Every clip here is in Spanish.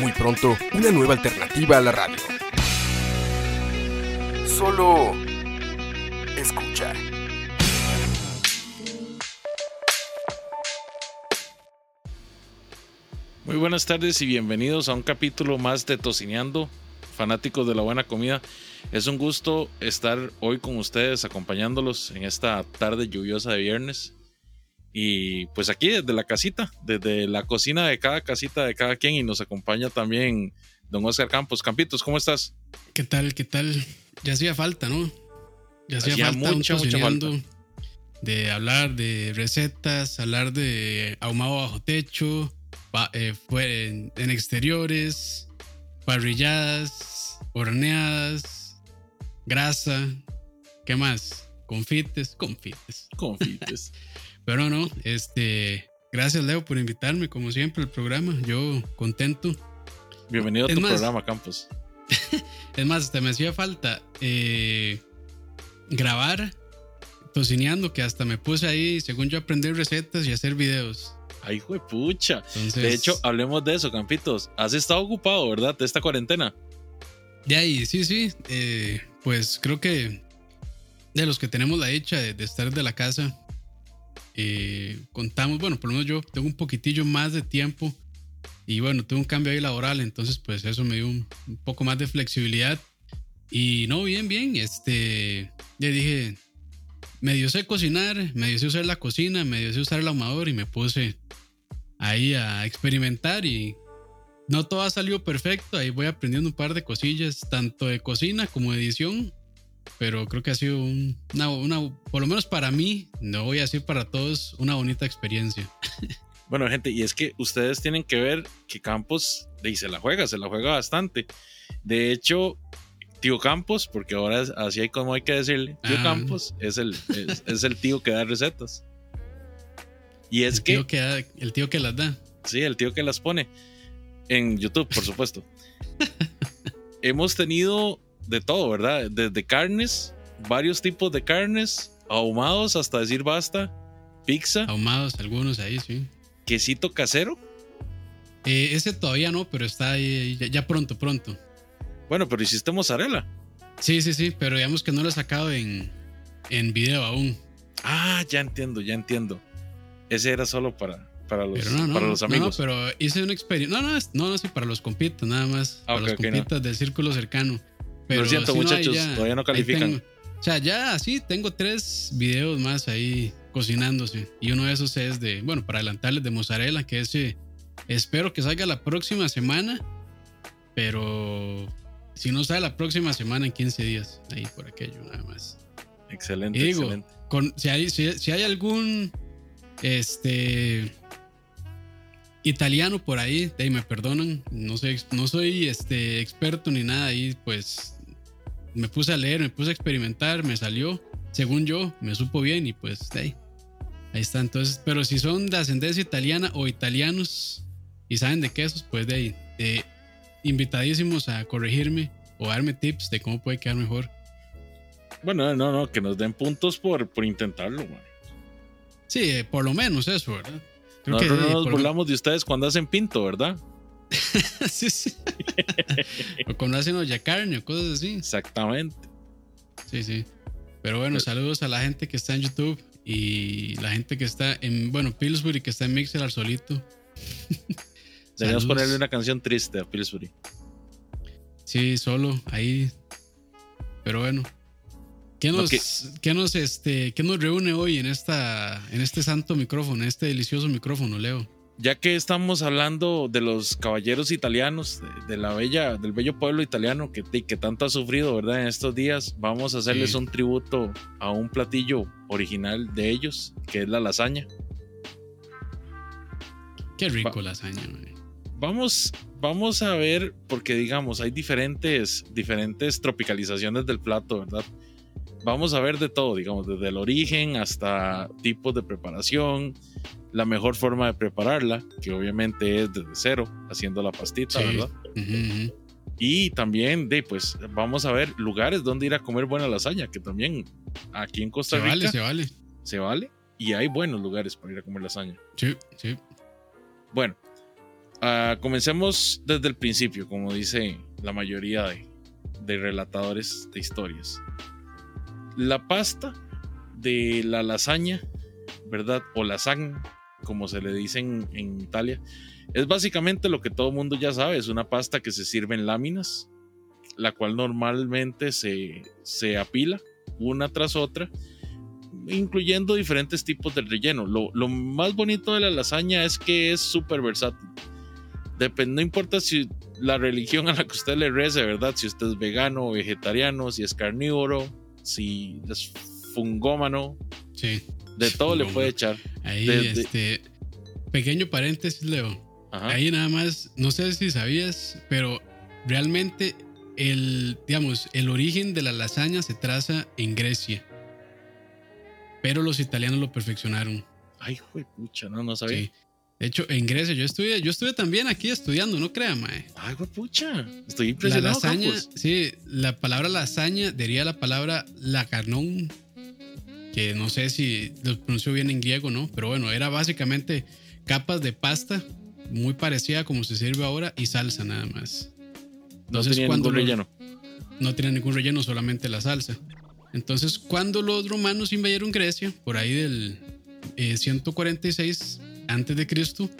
Muy pronto, una nueva alternativa a la radio. Solo escucha. Muy buenas tardes y bienvenidos a un capítulo más de Tocineando, fanáticos de la buena comida. Es un gusto estar hoy con ustedes acompañándolos en esta tarde lluviosa de viernes. Y pues aquí desde la casita, desde la cocina de cada casita de cada quien y nos acompaña también don Oscar Campos. Campitos, ¿cómo estás? ¿Qué tal? ¿Qué tal? Ya hacía falta, ¿no? Ya hacía, falta mucha, mucha falta. De hablar de recetas, hablar de ahumado bajo techo, eh, fue en, exteriores, parrilladas, horneadas, grasa, ¿qué más? Confites, confites. Confites. Pero no, este, gracias Leo por invitarme, como siempre, al programa. Yo contento. Bienvenido a tu programa, Campos. es más, te me hacía falta eh, grabar tocineando, que hasta me puse ahí, según yo, aprender recetas y hacer videos. Ay, pucha. De hecho, hablemos de eso, Campitos. Has estado ocupado, ¿verdad? De esta cuarentena. De ahí, sí, sí. Eh, pues creo que de los que tenemos la dicha de, estar de la casa, eh, contamos, bueno, por lo menos yo tengo un poquitillo más de tiempo y bueno, tuve un cambio ahí laboral, entonces pues eso me dio un, poco más de flexibilidad. Y no, bien, bien, este, ya dije, medio sé cocinar, medio sé usar la cocina, medio sé usar el ahumador y me puse ahí a experimentar y no todo ha salido perfecto, ahí voy aprendiendo un par de cosillas, tanto de cocina como de edición, pero creo que ha sido una, una, por lo menos para mí, no voy a decir para todos, una bonita experiencia. Bueno, gente, y es que ustedes tienen que ver que Campos y se la juega, se la juega bastante. De hecho, tío Campos, porque ahora así hay como hay que decirle, tío ah. Campos es el, es el tío que da recetas. Y es el que, tío que El tío que las da. Sí, el tío que las pone. En YouTube, por supuesto. Hemos tenido de todo, ¿verdad? Desde carnes, varios tipos de carnes, ahumados hasta decir basta, pizza. Ahumados, algunos ahí, sí. Quesito casero. Eh, ese todavía no, pero está ahí ya, pronto, pronto. Bueno, pero hiciste mozzarella. Sí, sí, sí, pero digamos que no lo he sacado en, en video aún. Ah, ya entiendo, ya entiendo. Ese era solo para, para, los, para los amigos. No, pero hice una experiencia. No, no, no, no, sí, para los compitas, nada más. Ah, para los compitas del círculo cercano. Pero Lo siento, muchachos, todavía no califican. o sea, ya sí, tengo tres videos más ahí cocinándose. Y uno de esos es de, bueno, para adelantarles de mozzarella, que ese espero que salga la próxima semana. Pero si no sale la próxima semana, en 15 días, ahí por aquello, nada más. Excelente, excelente. Con, si, hay, si hay algún este. Italiano por ahí, ahí me perdonan, no soy, no soy este, experto ni nada ahí, pues me puse a leer, me puse a experimentar, me salió, según yo, me supo bien y pues ahí, ahí está. Entonces, pero si son de ascendencia italiana o italianos y saben de quesos, pues de ahí, invitadísimos a corregirme o darme tips de cómo puede quedar mejor. Bueno, no, no, que nos den puntos por, por intentarlo, man. Sí, por lo menos eso, ¿verdad? Nosotros no nos burlamos de ustedes cuando hacen pinto, ¿verdad? sí, sí. o olla carne o cosas así. Exactamente. Sí, sí. Pero bueno, saludos a la gente que está en YouTube y la gente que está en, bueno, Pillsbury, que está en Mixer al solito. Deberíamos ponerle una canción triste a Pillsbury. Sí, solo ahí. Pero bueno, ¿Qué nos, nos, este, ¿Qué nos reúne hoy en, esta, en este santo micrófono, en este delicioso micrófono, Leo? Ya que estamos hablando de los caballeros italianos, de, la bella, del bello pueblo italiano que, que tanto ha sufrido, ¿verdad? En estos días, vamos a hacerles un tributo a un platillo original de ellos, que es la lasaña. Qué rico lasaña, vamos, vamos a ver, porque digamos, hay diferentes, diferentes tropicalizaciones del plato, ¿verdad? Vamos a ver de todo, digamos, desde el origen hasta tipos de preparación, la mejor forma de prepararla, que obviamente es desde cero, haciendo la pastita, ¿verdad? Y también, de, pues, vamos a ver lugares donde ir a comer buena lasaña, que también aquí en Costa Rica. Se vale, se vale. Se vale. Y hay buenos lugares para ir a comer lasaña. Sí, sí. Bueno, uh, comencemos desde el principio, como dice la mayoría de, de relatadores de historias. La pasta de la lasaña, ¿verdad? O lasagne, como se le dice en, Italia, es básicamente lo que todo el mundo ya sabe, es una pasta que se sirve en láminas, la cual normalmente se, se apila una tras otra, incluyendo diferentes tipos de relleno. Lo, lo más bonito de la lasaña es que es súper versátil. Depende, no importa si la religión a la que usted le rece, ¿verdad? Si usted es vegano vegetariano, si es carnívoro, si es fungómano. Sí. De todo le puede echar. Ahí, este. Pequeño paréntesis, Leo. Ahí nada más, no sé si sabías, pero realmente el, digamos, el origen de la lasaña se traza en Grecia. Pero los italianos lo perfeccionaron. Ay, pucha, no, no sabía. De hecho, en Grecia yo estuve, yo estuve también aquí estudiando, no crea, mae. Ay, pucha, estoy impresionado. La lasaña, sí, la palabra lasaña diría la palabra lacarnón, que no sé si lo pronuncio bien en griego, ¿no? Pero bueno, era básicamente capas de pasta muy parecida como se sirve ahora y salsa nada más. Entonces, no tenía ningún relleno. No tenía ningún relleno, solamente la salsa. Entonces, cuando los romanos invadieron Grecia, por ahí del 146 eh, antes de Cristo,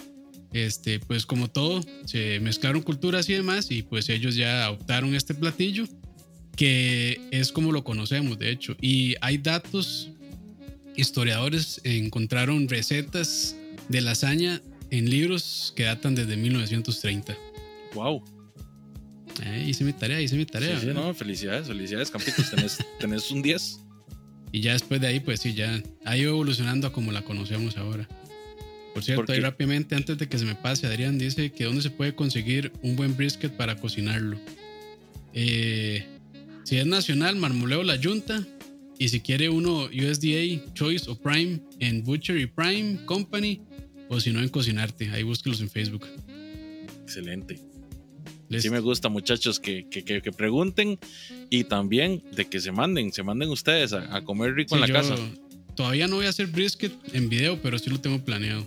este, pues como todo, se mezclaron culturas y demás, y pues ellos ya adoptaron este platillo, que es como lo conocemos, de hecho. Y hay datos, historiadores encontraron recetas de lasaña en libros que datan desde 1930. ¡Wow! Eh, hice mi tarea, hice mi tarea. Sí, sí, no, felicidades, felicidades, Campitos. Tenés, tenés un 10. Y ya después de ahí, pues sí, ya ha ido evolucionando a como la conocemos ahora. Por cierto, ahí rápidamente, antes de que se me pase, Adrián dice que dónde se puede conseguir un buen brisket para cocinarlo. Eh, si es nacional, Marmoleo La Junta. Y si quiere uno USDA, Choice o Prime en Butcher y Prime Company, o si no, en Cocinarte. Ahí búsquelos en Facebook. Excelente. Sí me gusta, muchachos, que, que, pregunten y también de que se manden, se manden ustedes a, comer rico en la casa. Todavía no voy a hacer brisket en video, pero sí lo tengo planeado.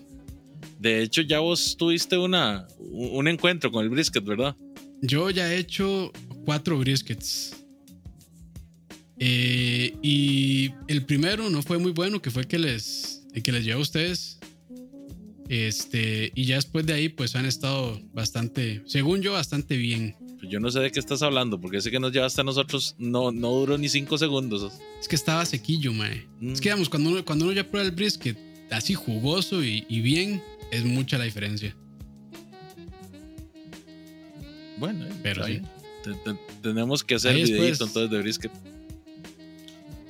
De hecho, ya vos tuviste una, un encuentro con el brisket, ¿verdad? Yo ya he hecho cuatro briskets. Eh, y el primero no fue muy bueno, que fue que les, el que les llevé a ustedes. Este, y ya después de ahí, pues han estado bastante, según yo, bastante bien. Pues yo no sé de qué estás hablando, porque ese que nos llevaste a nosotros no, no duró ni cinco segundos. Es que estaba sequillo, mae. Es que, digamos, cuando uno, cuando uno ya prueba el brisket así jugoso y, bien, es mucha la diferencia. Bueno, pero sí. tenemos que hacer el videito entonces de brisket.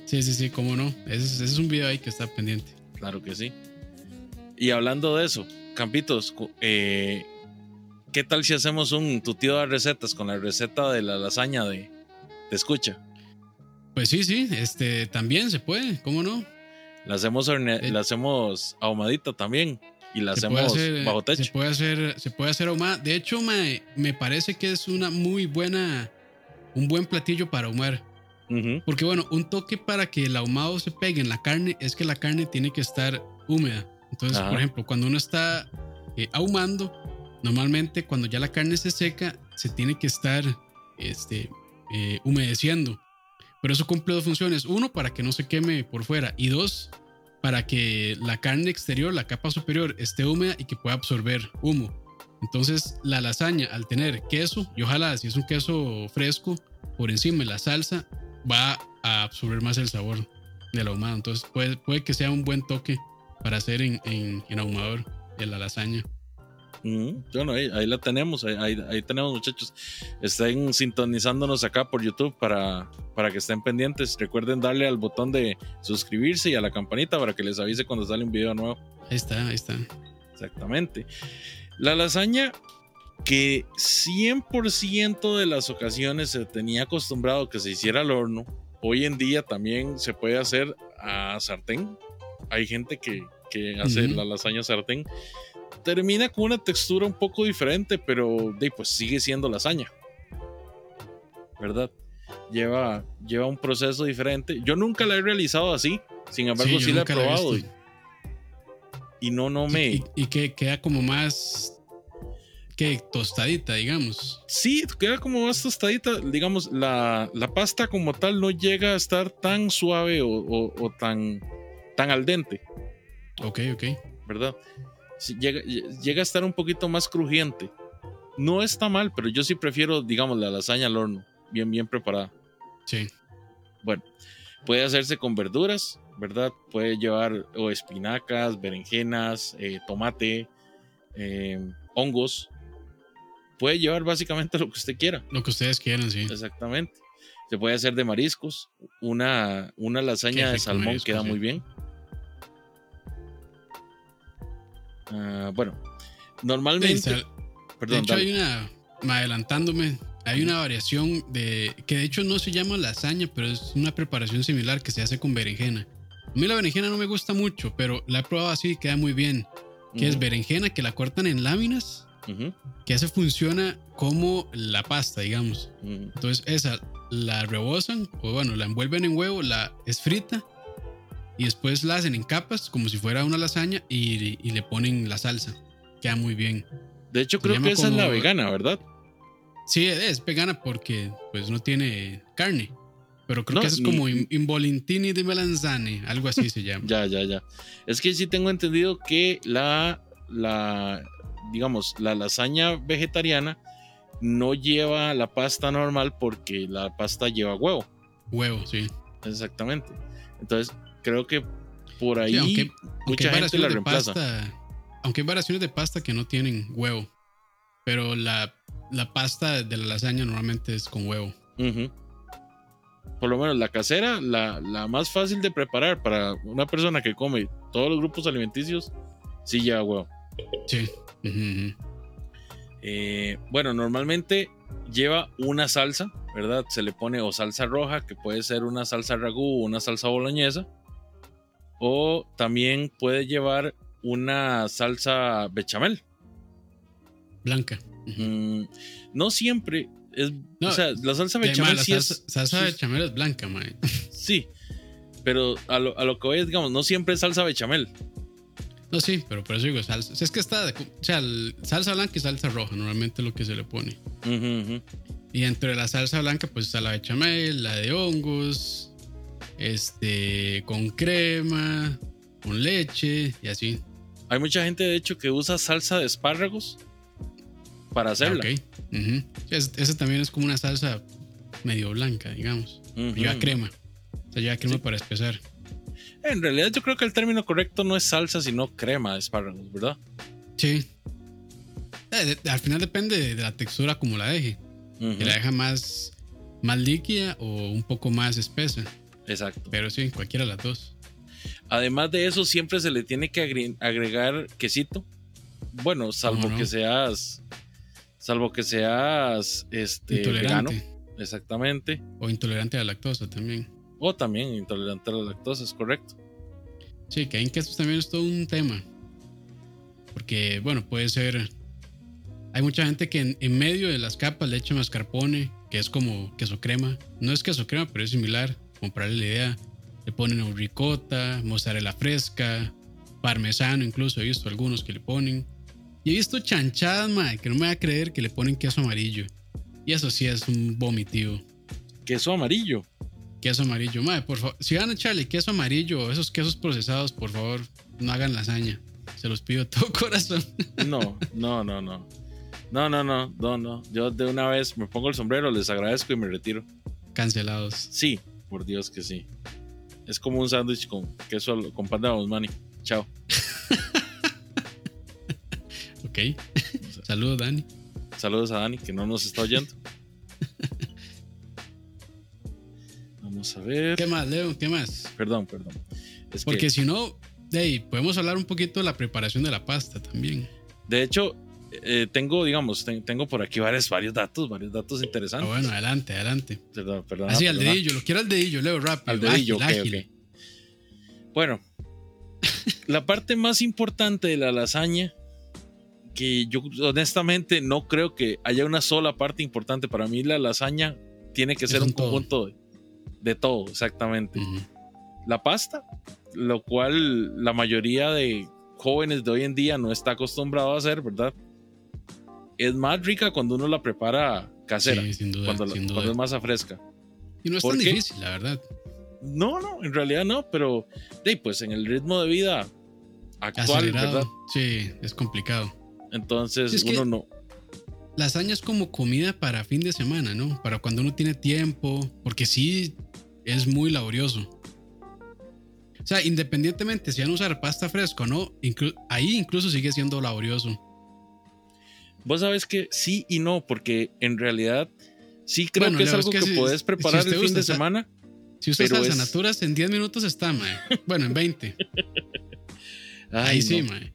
Sí, sí, sí, cómo no. ese es un video ahí que está pendiente. Claro que sí. Y hablando de eso, Campitos, eh, ¿qué tal si hacemos un tutito de recetas con la receta de la lasaña de Te Escucha? Pues sí, sí, este también se puede, ¿cómo no? La hacemos, eh, la hacemos ahumadita también y la hacemos bajo techo. Se puede hacer, se puede hacer ahumada. De hecho, me, me parece que es una muy buena, un buen platillo para ahumar. Porque bueno, un toque para que el ahumado se pegue en la carne es que la carne tiene que estar húmeda. Entonces, por ejemplo, cuando uno está eh, ahumando, normalmente cuando ya la carne se seca, se tiene que estar este, eh, humedeciendo. Pero eso cumple dos funciones. Uno, para que no se queme por fuera. Y dos, para que la carne exterior, la capa superior, esté húmeda y que pueda absorber humo. Entonces, la lasaña, al tener queso, y ojalá si es un queso fresco, por encima de la salsa, va a absorber más el sabor del ahumado. Entonces, puede, puede que sea un buen toque para hacer en, en, ahumador en la lasaña. Bueno, ahí, la tenemos, ahí, ahí, tenemos muchachos. Estén sintonizándonos acá por YouTube para, para que estén pendientes. Recuerden darle al botón de suscribirse y a la campanita para que les avise cuando sale un video nuevo. Ahí está, ahí está. Exactamente. La lasaña que 100% de las ocasiones se tenía acostumbrado que se hiciera al horno, hoy en día también se puede hacer a sartén. Hay gente que, que hace la lasaña sartén. Termina con una textura un poco diferente, pero pues sigue siendo lasaña. ¿Verdad? Lleva, lleva un proceso diferente. Yo nunca la he realizado así. Sin embargo, Sí, la he nunca la he probado. y, y no, no me. Y, y que queda como más que tostadita, digamos. Sí, queda como más tostadita. Digamos, la, la pasta como tal no llega a estar tan suave o, o- o tan, tan al dente, Ok, ok. ¿verdad? Llega, llega a estar un poquito más crujiente. No está mal, pero yo sí prefiero, digamos, la lasaña al horno, bien, bien preparada. Sí. Bueno, puede hacerse con verduras, ¿verdad? Puede llevar o espinacas, berenjenas, eh, tomate, eh, hongos. Puede llevar básicamente lo que usted quiera. Lo que ustedes quieran, sí. Exactamente. Se puede hacer de mariscos. Una, una lasaña de salmón marisco, queda sí. muy bien. Ah, bueno, normalmente. Sí, sal- perdón, de hecho, dale. hay una, adelantándome, hay una variación de, que de hecho no se llama lasaña, pero es una preparación similar que se hace con berenjena. A mí la berenjena no me gusta mucho, pero la he probado así y queda muy bien. Que es Ujú, berenjena que la cortan en láminas, que esa funciona como la pasta, digamos. ujú. Entonces esa la rebosan, o bueno, la envuelven en huevo, la es frita y después la hacen en capas como si fuera una lasaña y, y le ponen la salsa. Queda muy bien. De hecho, Se creo que esa es la vegana, ¿verdad? Sí, es vegana porque pues no tiene carne. Pero creo No, que eso es ni- como in- involintini de melanzane, algo así se llama. Ya, ya, ya. Es que sí tengo entendido que la, la, digamos, la lasaña vegetariana no lleva la pasta normal porque la pasta lleva huevo. Huevo, sí. Exactamente. Entonces, creo que por ahí Sí, aunque, mucha gente la reemplaza. pasta, aunque hay variaciones de pasta que no tienen huevo, pero la, la pasta de la lasaña normalmente es con huevo. Por lo menos la casera, la, la más fácil de preparar para una persona que come todos los grupos alimenticios, sí lleva huevo. Sí. Eh, bueno, normalmente lleva una salsa, ¿verdad? Se le pone o salsa roja, que puede ser una salsa ragú o una salsa boloñesa. O también puede llevar una salsa bechamel. Blanca. Mm, no siempre es. No, o sea, la salsa bechamel sí salsa, es. salsa sí de es- blanca, mae. Sí, pero a lo, a lo que voy es, digamos, no siempre es salsa bechamel. No, sí, pero por eso digo salsa. Es que está, de- o sea, salsa blanca y salsa roja, normalmente es lo que se le pone. Y entre la salsa blanca, pues está la bechamel, la de hongos, este, con crema, con leche y así. Hay mucha gente, de hecho, que usa salsa de espárragos para hacerla. Ok. Es- esa también es como una salsa medio blanca, digamos. Lleva crema. O sea, lleva crema Sí. para espesar. En realidad, yo creo que el término correcto no es salsa, sino crema de espárragos, ¿verdad? Sí. Eh, de- al final depende de la textura como la deje. La deja más, más líquida o un poco más espesa. Exacto. Pero sí, cualquiera de las dos. Además de eso, siempre se le tiene que agre- agregar quesito. Bueno, salvo que seas. Salvo que seas este, vegano. Intolerante. Exactamente. O intolerante a la lactosa también. O también intolerante a la lactosa, es correcto. Sí, que en quesos también es todo un tema. Porque, bueno, puede ser. Hay mucha gente que en, en medio de las capas le echa mascarpone, que es como queso crema. No es queso crema, pero es similar. Comprarle la idea. Le ponen o ricota, mozzarella fresca, parmesano, incluso he visto algunos que le ponen. Y he visto chanchadas, madre, que no me va a creer que le ponen queso amarillo. Y eso sí es un vomitivo. Queso amarillo. Queso amarillo, madre, por favor. Si van a echarle queso amarillo o esos quesos procesados, por favor, no hagan lasaña. Se los pido de todo corazón. No, no, no, no. No, no, no, no, no. Yo de una vez me pongo el sombrero, les agradezco y me retiro. Cancelados. Sí, por Dios que sí. Es como un sándwich con queso con pan de Basmani. Chao. Ok. Saludos, Dani. Saludos a Dani, que no nos está oyendo. Vamos a ver. ¿Qué más, Leo? ¿Qué más? Perdón, perdón. Es Porque que, si no, hey, podemos hablar un poquito de la preparación de la pasta también. de hecho, eh, tengo, digamos, ten- tengo por aquí varios, varios datos, varios datos Ah, interesantes. bueno, adelante, adelante. Perdón, perdón, Así, al perdón. dedillo, lo quiero al dedillo, Leo, rápido. Al dedillo, ágil, ok, ágil. ok. Bueno, la parte más importante de la lasaña, que yo honestamente no creo que haya una sola parte importante. Para mí la lasaña tiene que Es ser un todo. conjunto de, de todo, exactamente. La pasta, lo cual la mayoría de jóvenes de hoy en día no está acostumbrado a hacer, ¿verdad? Es más rica cuando uno la prepara casera, Sí, sin duda, cuando, la- sin duda. cuando es masa fresca. Y no es ¿Por tan qué? difícil, la verdad. No, no, en realidad no, pero de, pues en el ritmo de vida actual, Acelerado. ¿verdad? Sí, es complicado. Entonces es uno no. Lasaña es como comida para fin de semana, ¿no? Para cuando uno tiene tiempo, porque sí es muy laborioso. O sea, independientemente si van a usar pasta fresca o no, inclu- ahí incluso sigue siendo laborioso. Vos sabes que sí y no, porque en realidad sí creo Bueno, que es algo que que, si- puedes si preparar usted el fin usa de semana. Si usas salsa es- naturas, en 10 minutos está, mae. Bueno, en 20. Ay, Ahí sí, no. mae.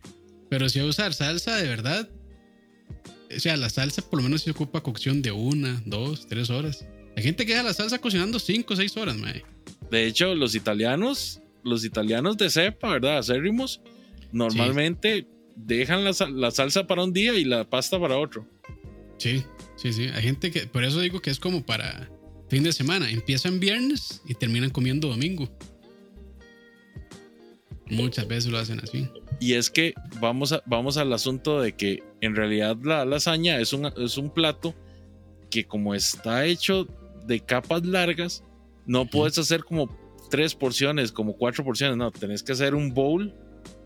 Pero si a usar salsa de verdad, o sea, la salsa por lo menos se ocupa cocción de una, dos, tres horas. Hay gente que deja la salsa cocinando cinco seis horas, mae. De hecho, los italianos, los italianos de cepa, ¿verdad? Acérrimos, normalmente dejan la, la salsa para un día y la pasta para otro. Sí, sí, sí. Hay gente que, por eso digo que es como para fin de semana. Empiezan viernes y terminan comiendo domingo. Muchas veces lo hacen así. Y es que vamos, a- vamos al asunto de que en realidad la lasaña es un, es un plato que como está hecho de capas largas, no puedes hacer como tres porciones, como cuatro porciones, no, tenés que hacer un bowl.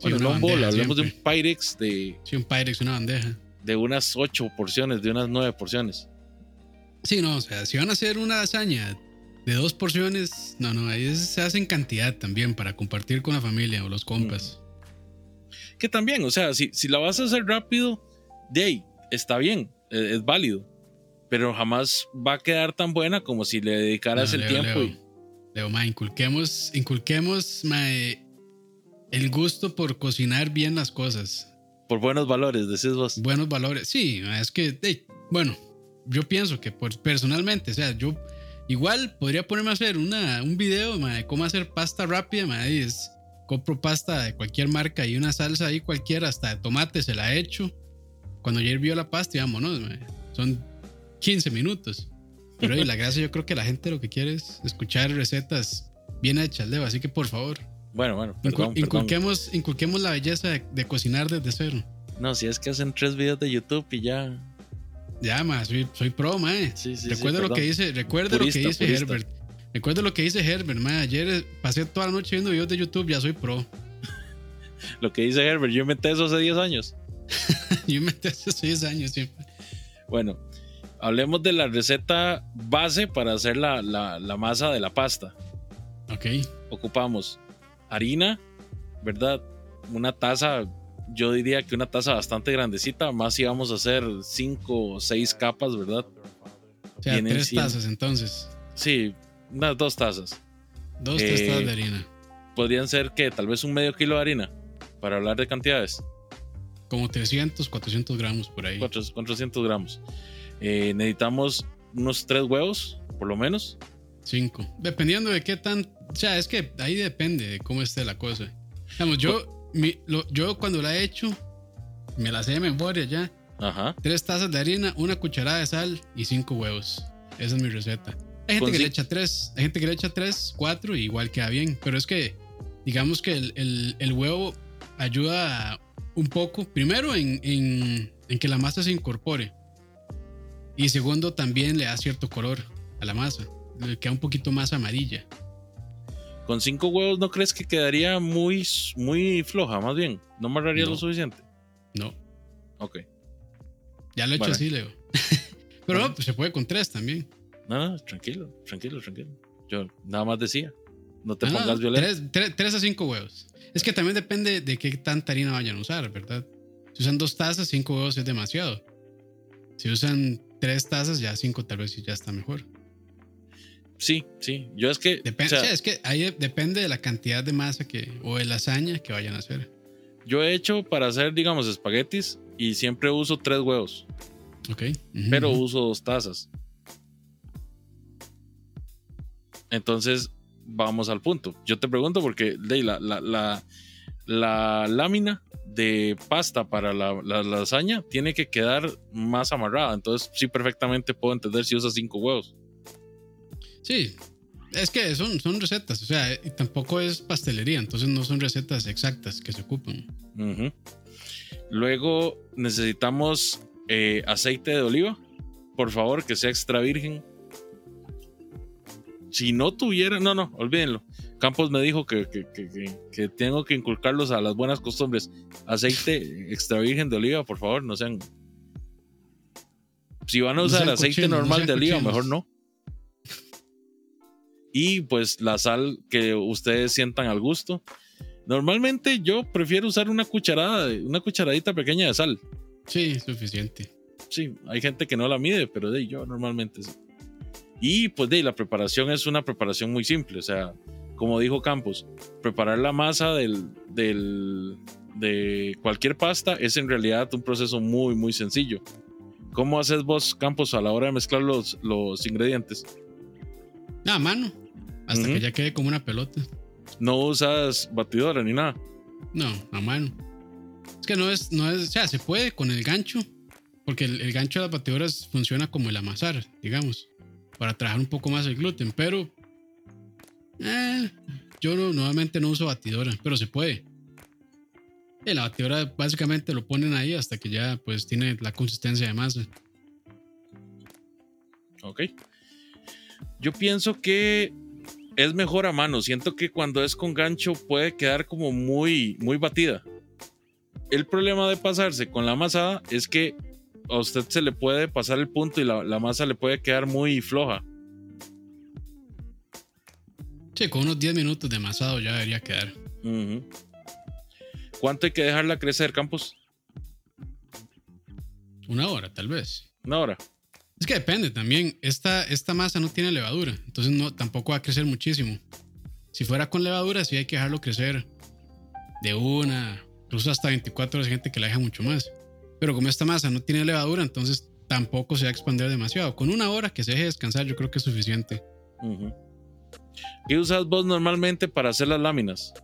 Sí, Bueno, hablemos de un. Pyrex de, Sí, un Pyrex, una bandeja. de unas ocho porciones, de unas nueve porciones. Sí, no, o sea, si van a hacer una lasaña de dos porciones, no, no, ahí se hace en cantidad también para compartir con la familia o los compas. Que también, o sea, si, si la vas a hacer rápido, de ahí, está bien, eh, es válido. Pero jamás va a quedar tan buena como si le dedicaras No, el Leo, tiempo. Leo. y- Leo, ma, inculquemos, inculquemos ma, eh, el gusto por cocinar bien las cosas. por buenos valores, decís vos. buenos valores. Sí, es que, hey, bueno, yo pienso que por, personalmente, o sea, yo igual podría ponerme a hacer una, un video ma, de cómo hacer pasta rápida. ma, y es, compro pasta de cualquier marca y una salsa ahí cualquiera, hasta de tomate se la echo. Cuando ya hirvió la pasta, y vámonos, ma, son 15 minutos. Pero hey, la gracia, yo creo que la gente lo que quiere es escuchar recetas bien hechas, Leo. Así que por favor, Bueno, bueno, perdón. inculquemos, inculquemos la belleza de, de cocinar desde cero. No, si es que hacen tres videos de YouTube y ya. Ya, ma, soy, soy pro, ma. Sí, sí, sí, recuerda lo que dice, recuerda Purista, lo que dice purista. Herbert. Recuerda lo que dice Herbert, ma. Ayer pasé toda la noche viendo videos de YouTube, ya soy pro. Lo que dice Herbert, yo inventé eso hace 10 años. Yo me metí hace 6 años siempre. Bueno, hablemos de la receta base para hacer la, la- la masa de la pasta. Ok. Ocupamos harina, ¿verdad? Una taza, yo diría que una taza bastante grandecita, más si vamos a hacer 5 o 6 capas, ¿verdad? O sea, tres tazas entonces. Sí, unas dos tazas. Dos, tres Eh, tazas de harina. Podrían ser que tal vez un medio kilo de harina, para hablar de cantidades. Como 300, 400 gramos por ahí. Cuatro- 400 gramos. Eh, necesitamos unos tres huevos, por lo menos. Cinco. Dependiendo de qué tan. O sea, es que ahí depende de cómo esté la cosa. Digamos, yo, mi- lo- yo cuando la he hecho, me la sé de memoria ya. Ajá. Tres tazas de harina, una cucharada de sal y cinco huevos. Esa es mi receta. Hay gente que le echa tres, hay gente que le echa tres, cuatro, y igual queda bien. Pero es que, digamos que el, el- el huevo ayuda un poco, primero en, en- en que la masa se incorpore. Y segundo, también le da cierto color a la masa. Le queda un poquito más amarilla. Con cinco huevos, ¿no crees que quedaría muy, muy floja? Más bien, ¿no amarraría No. lo suficiente? No, Ok. ya lo he hecho Vale. así, Leo. Pero no, pues se puede con tres también. No, no, tranquilo, tranquilo, tranquilo. Yo nada más decía, no te Ah, pongas violento. Tres, tres- tres a cinco huevos. Es que también depende de qué tanta harina vayan a usar, ¿verdad? Si usan dos tazas, cinco huevos es demasiado. Si usan tres tazas, ya cinco tal vez ya está mejor. Sí, sí. Yo es que, Depende, o sea, es que ahí depende de la cantidad de masa que, o de lasaña que vayan a hacer. yo he hecho para hacer, digamos, espaguetis y siempre uso tres huevos. Ok. pero uso dos tazas. Entonces, vamos al punto. Yo te pregunto porque de, la, la, la, la lámina de pasta para la, la lasaña tiene que quedar más amarrada. Entonces, sí, perfectamente puedo entender si usas cinco huevos. Sí, es que son, son recetas, o sea, y tampoco es pastelería, entonces no son recetas exactas que se ocupan. Luego necesitamos eh, aceite de oliva. Por favor, que sea extra virgen. Si no tuviera, no, no, olvídenlo. Campos me dijo que, que- que- que- tengo que inculcarlos a las buenas costumbres. Aceite extra virgen de oliva, por favor, no sean. Si van a usar aceite cochinos, normal de oliva, cochinos. mejor no. Y pues la sal que ustedes sientan al gusto. Normalmente yo prefiero usar una cucharada, una cucharadita pequeña de sal. Sí, suficiente. Sí, hay gente que no la mide, pero de yo normalmente sí. Y pues de la preparación es una preparación muy simple, o sea, como dijo Campos, preparar la masa del, del- de cualquier pasta es en realidad un proceso muy, muy sencillo. ¿Cómo haces vos, Campos, a la hora de mezclar los, los ingredientes? A mano, hasta que ya quede como una pelota. No usas batidora ni nada. No, a mano. Es que no es, no es, o sea, se puede con el gancho, porque el, el gancho de las batidoras funciona como el amasar, digamos, para trabajar un poco más el gluten, pero eh, yo no, nuevamente no uso batidora, pero se puede. Y la batidora básicamente lo ponen ahí hasta que ya pues tiene la consistencia de masa. Ok. Yo pienso que es mejor a mano. Siento que cuando es con gancho puede quedar como muy, muy batida. El problema de pasarse con la amasada es que a usted se le puede pasar el punto y la, la masa le puede quedar muy floja. Sí, con unos 10 minutos de amasado ya debería quedar. ¿Cuánto hay que dejarla crecer, Campos? Una hora, tal vez. Una hora. Es que depende también. Esta, esta masa no tiene levadura, entonces no, tampoco va a crecer muchísimo. Si fuera con levadura, sí hay que dejarlo crecer de una, incluso hasta 24 horas. Hay gente que la deja mucho más. Pero como esta masa no tiene levadura, entonces tampoco se va a expandir demasiado. Con una hora que se deje descansar, yo creo que es suficiente. ¿Qué usas vos normalmente para hacer las láminas?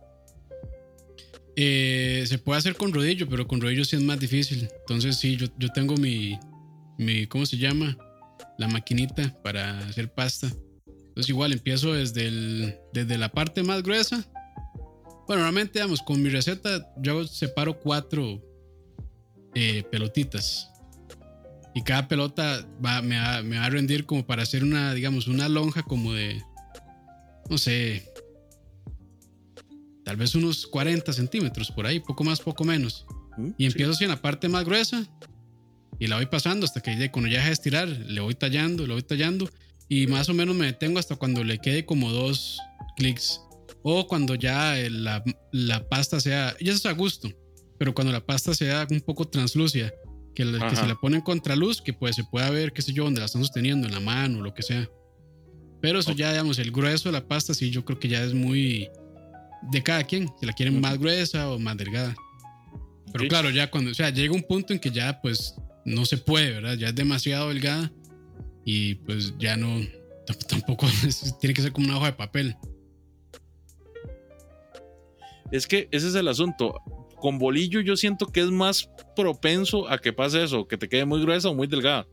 Eh, se puede hacer con rodillo, pero con rodillo sí es más difícil. Entonces, sí, yo, yo tengo mi, mi, ¿cómo se llama? La maquinita para hacer pasta. Entonces, igual empiezo desde, el, desde la parte más gruesa. Bueno, normalmente, digamos, con mi receta, yo separo cuatro eh, pelotitas. Y cada pelota va, me, va, me va a rendir como para hacer una, digamos, una lonja como de, no sé, tal vez unos 40 centímetros por ahí, poco más, poco menos. ¿Mm? Y empiezo así en la parte más gruesa y la voy pasando hasta que ya- cuando ya deja de estirar, le voy tallando, le voy tallando y más o menos me detengo hasta cuando le quede como dos clics o cuando ya el- la, la pasta sea, y eso es a gusto, pero cuando la pasta sea un poco translúcida, que, le- que se la pone en contraluz, que pues se pueda ver, qué sé yo, donde la están sosteniendo, en la mano o lo que sea. Pero eso ya, digamos, el grueso de la pasta, sí, yo creo que ya es muy de cada quien, si la quieren más gruesa o más delgada. Pero claro, ya cuando, o sea, llega un punto en que ya pues no se puede, ¿verdad? Ya es demasiado delgada y pues ya no, tamp- tampoco es- tiene que ser como una hoja de papel. Es que ese es el asunto. Con bolillo yo siento que es más propenso a que pase eso, que te quede muy gruesa o muy delgada.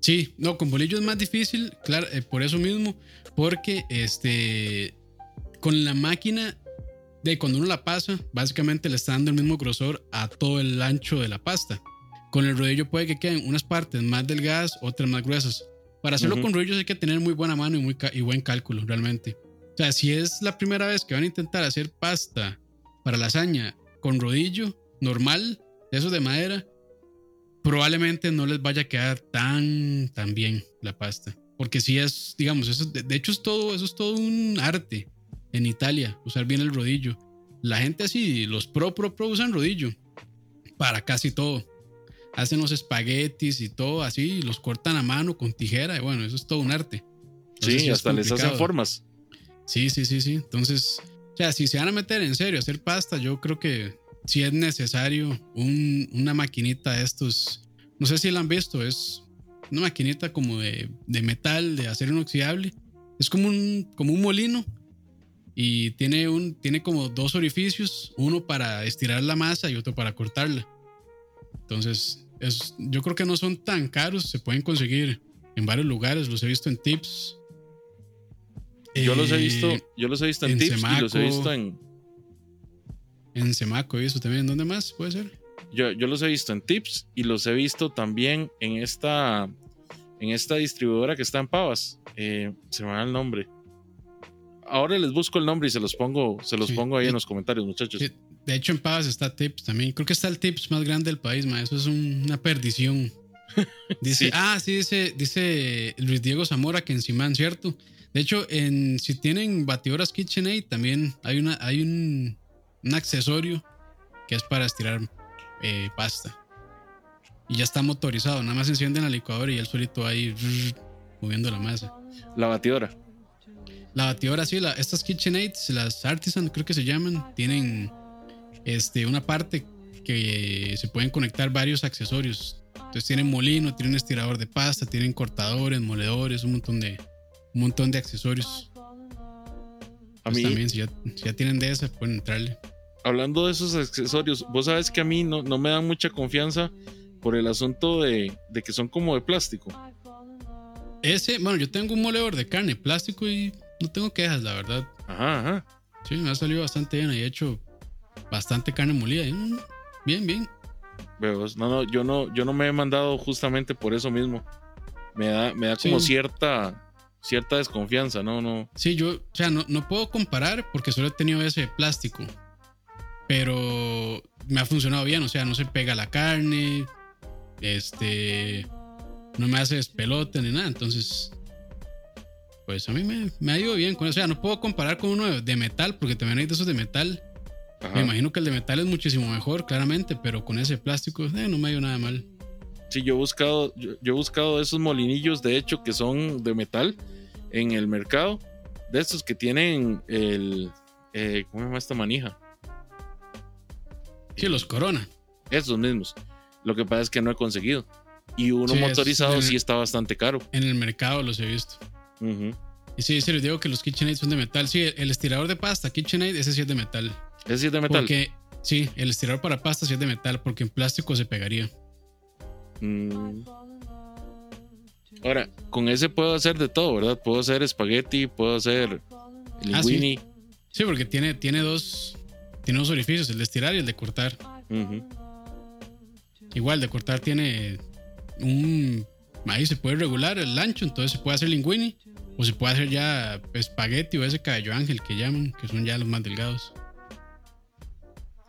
Sí, no, con bolillo es más difícil, claro, eh, por eso mismo, porque este, con la máquina, de cuando uno la pasa, básicamente le está dando el mismo grosor a todo el ancho de la pasta. Con el rodillo puede que queden unas partes más delgadas, otras más gruesas. Para hacerlo Ujú. con rodillos hay que tener muy buena mano y, muy y buen cálculo, realmente. O sea, si es la primera vez que van a intentar hacer pasta para lasaña con rodillo normal, de esos de madera, probablemente no les vaya a quedar tan, tan bien la pasta. Porque si es, digamos, eso, de, de hecho es todo, eso es todo un arte en Italia, usar bien el rodillo. La gente así, los pro, pro, pro usan rodillo para casi todo. Hacen los espaguetis y todo así, los cortan a mano con tijera. Y bueno, eso es todo un arte. Entonces, Sí, hasta les hacen formas. Sí, sí, sí, sí. Entonces, o sea, si se van a meter en serio a hacer pasta, yo creo que si es necesario un- una maquinita de estos. No sé si la han visto, es una maquinita como de, de metal, de acero inoxidable. Es como un, como un molino y tiene, un, tiene como dos orificios, uno para estirar la masa y otro para cortarla. Entonces, es, yo creo que no son tan caros, se pueden conseguir en varios lugares, los he visto en tips. Yo los he Eh, visto, yo los he visto en, en tips y los he Semaco. visto en. En Semaco y eso también. ¿Dónde más puede ser? Yo, yo los he visto en tips y los he visto también en esta. En esta distribuidora que está en Pavas. Eh, se me va el nombre. Ahora les busco el nombre y se los pongo, se los Sí. pongo ahí en Sí. los comentarios, muchachos. Sí, De hecho, en Pavas está Tips también. Creo que está el Tips más grande del país, ma. Eso es un- una perdición. Dice, Sí. ah, sí, dice, dice Luis Diego Zamora que en Simán, ¿cierto? De hecho, en, si tienen batidoras KitchenAid, también hay, una, hay un, un accesorio que es para estirar eh, pasta. Y ya está motorizado. Nada más encienden la licuadora y él solito ahí rrr, moviendo la masa. La batidora. La batidora, sí, la, estas KitchenAids, las Artisan, creo que se llaman, tienen este, una parte que se pueden conectar varios accesorios. Entonces tienen molino, tienen estirador de pasta, tienen cortadores, moledores, un montón de, un montón de accesorios. A Pues mí, también, si ya, si ya tienen de esas, pueden entrarle. hablando de esos accesorios, vos sabes que a mí no, no me dan mucha confianza por el asunto de, de que son como de plástico. Ese, bueno, yo tengo un moledor de carne plástico y no tengo quejas, la verdad. Ajá, ajá. Sí, me ha salido bastante bien. He hecho bastante carne molida. mm, bien, bien. Veo, no, no, yo no, yo no me he mandado justamente por eso mismo. Me da, me da como Sí. cierta, cierta desconfianza, no, no. Sí, yo, o sea, no, no puedo comparar porque solo he tenido ese plástico. Pero me ha funcionado bien, o sea, no se pega la carne, este, no me hace despelote ni nada. Entonces, pues a mí me, me ha ido bien. con- O sea, no puedo comparar con uno de, metal porque también hay de esos de metal. Ajá. Me imagino que el de metal es muchísimo mejor, claramente, pero con ese plástico eh, no me ha ido nada mal. Sí, yo he buscado, yo, yo he buscado esos molinillos, de hecho, que son de metal en el mercado. De estos que tienen el. eh, ¿Cómo se llama esta manija? Sí, los Corona. Esos mismos. Lo que pasa es que no he conseguido. Y uno Sí, es- motorizado sí está bastante caro. En el mercado los he visto. Y sí, se les digo que los KitchenAid son de metal. Sí, el estirador de pasta KitchenAid, ese sí es de metal. Ese sí es de metal. Porque, sí, el estirador para pasta sí es de metal, porque en plástico se pegaría. Mm. Ahora, con ese puedo hacer de todo, ¿verdad? Puedo hacer espagueti, puedo hacer Ah, sí. linguini. Sí, porque tiene, tiene dos. Tiene dos orificios, el de estirar y el de cortar. Ujú. Igual, de cortar tiene un. Ahí se puede regular el ancho, entonces se puede hacer linguini. O se puede hacer ya espagueti o ese cabello ángel que llaman, que son ya los más delgados.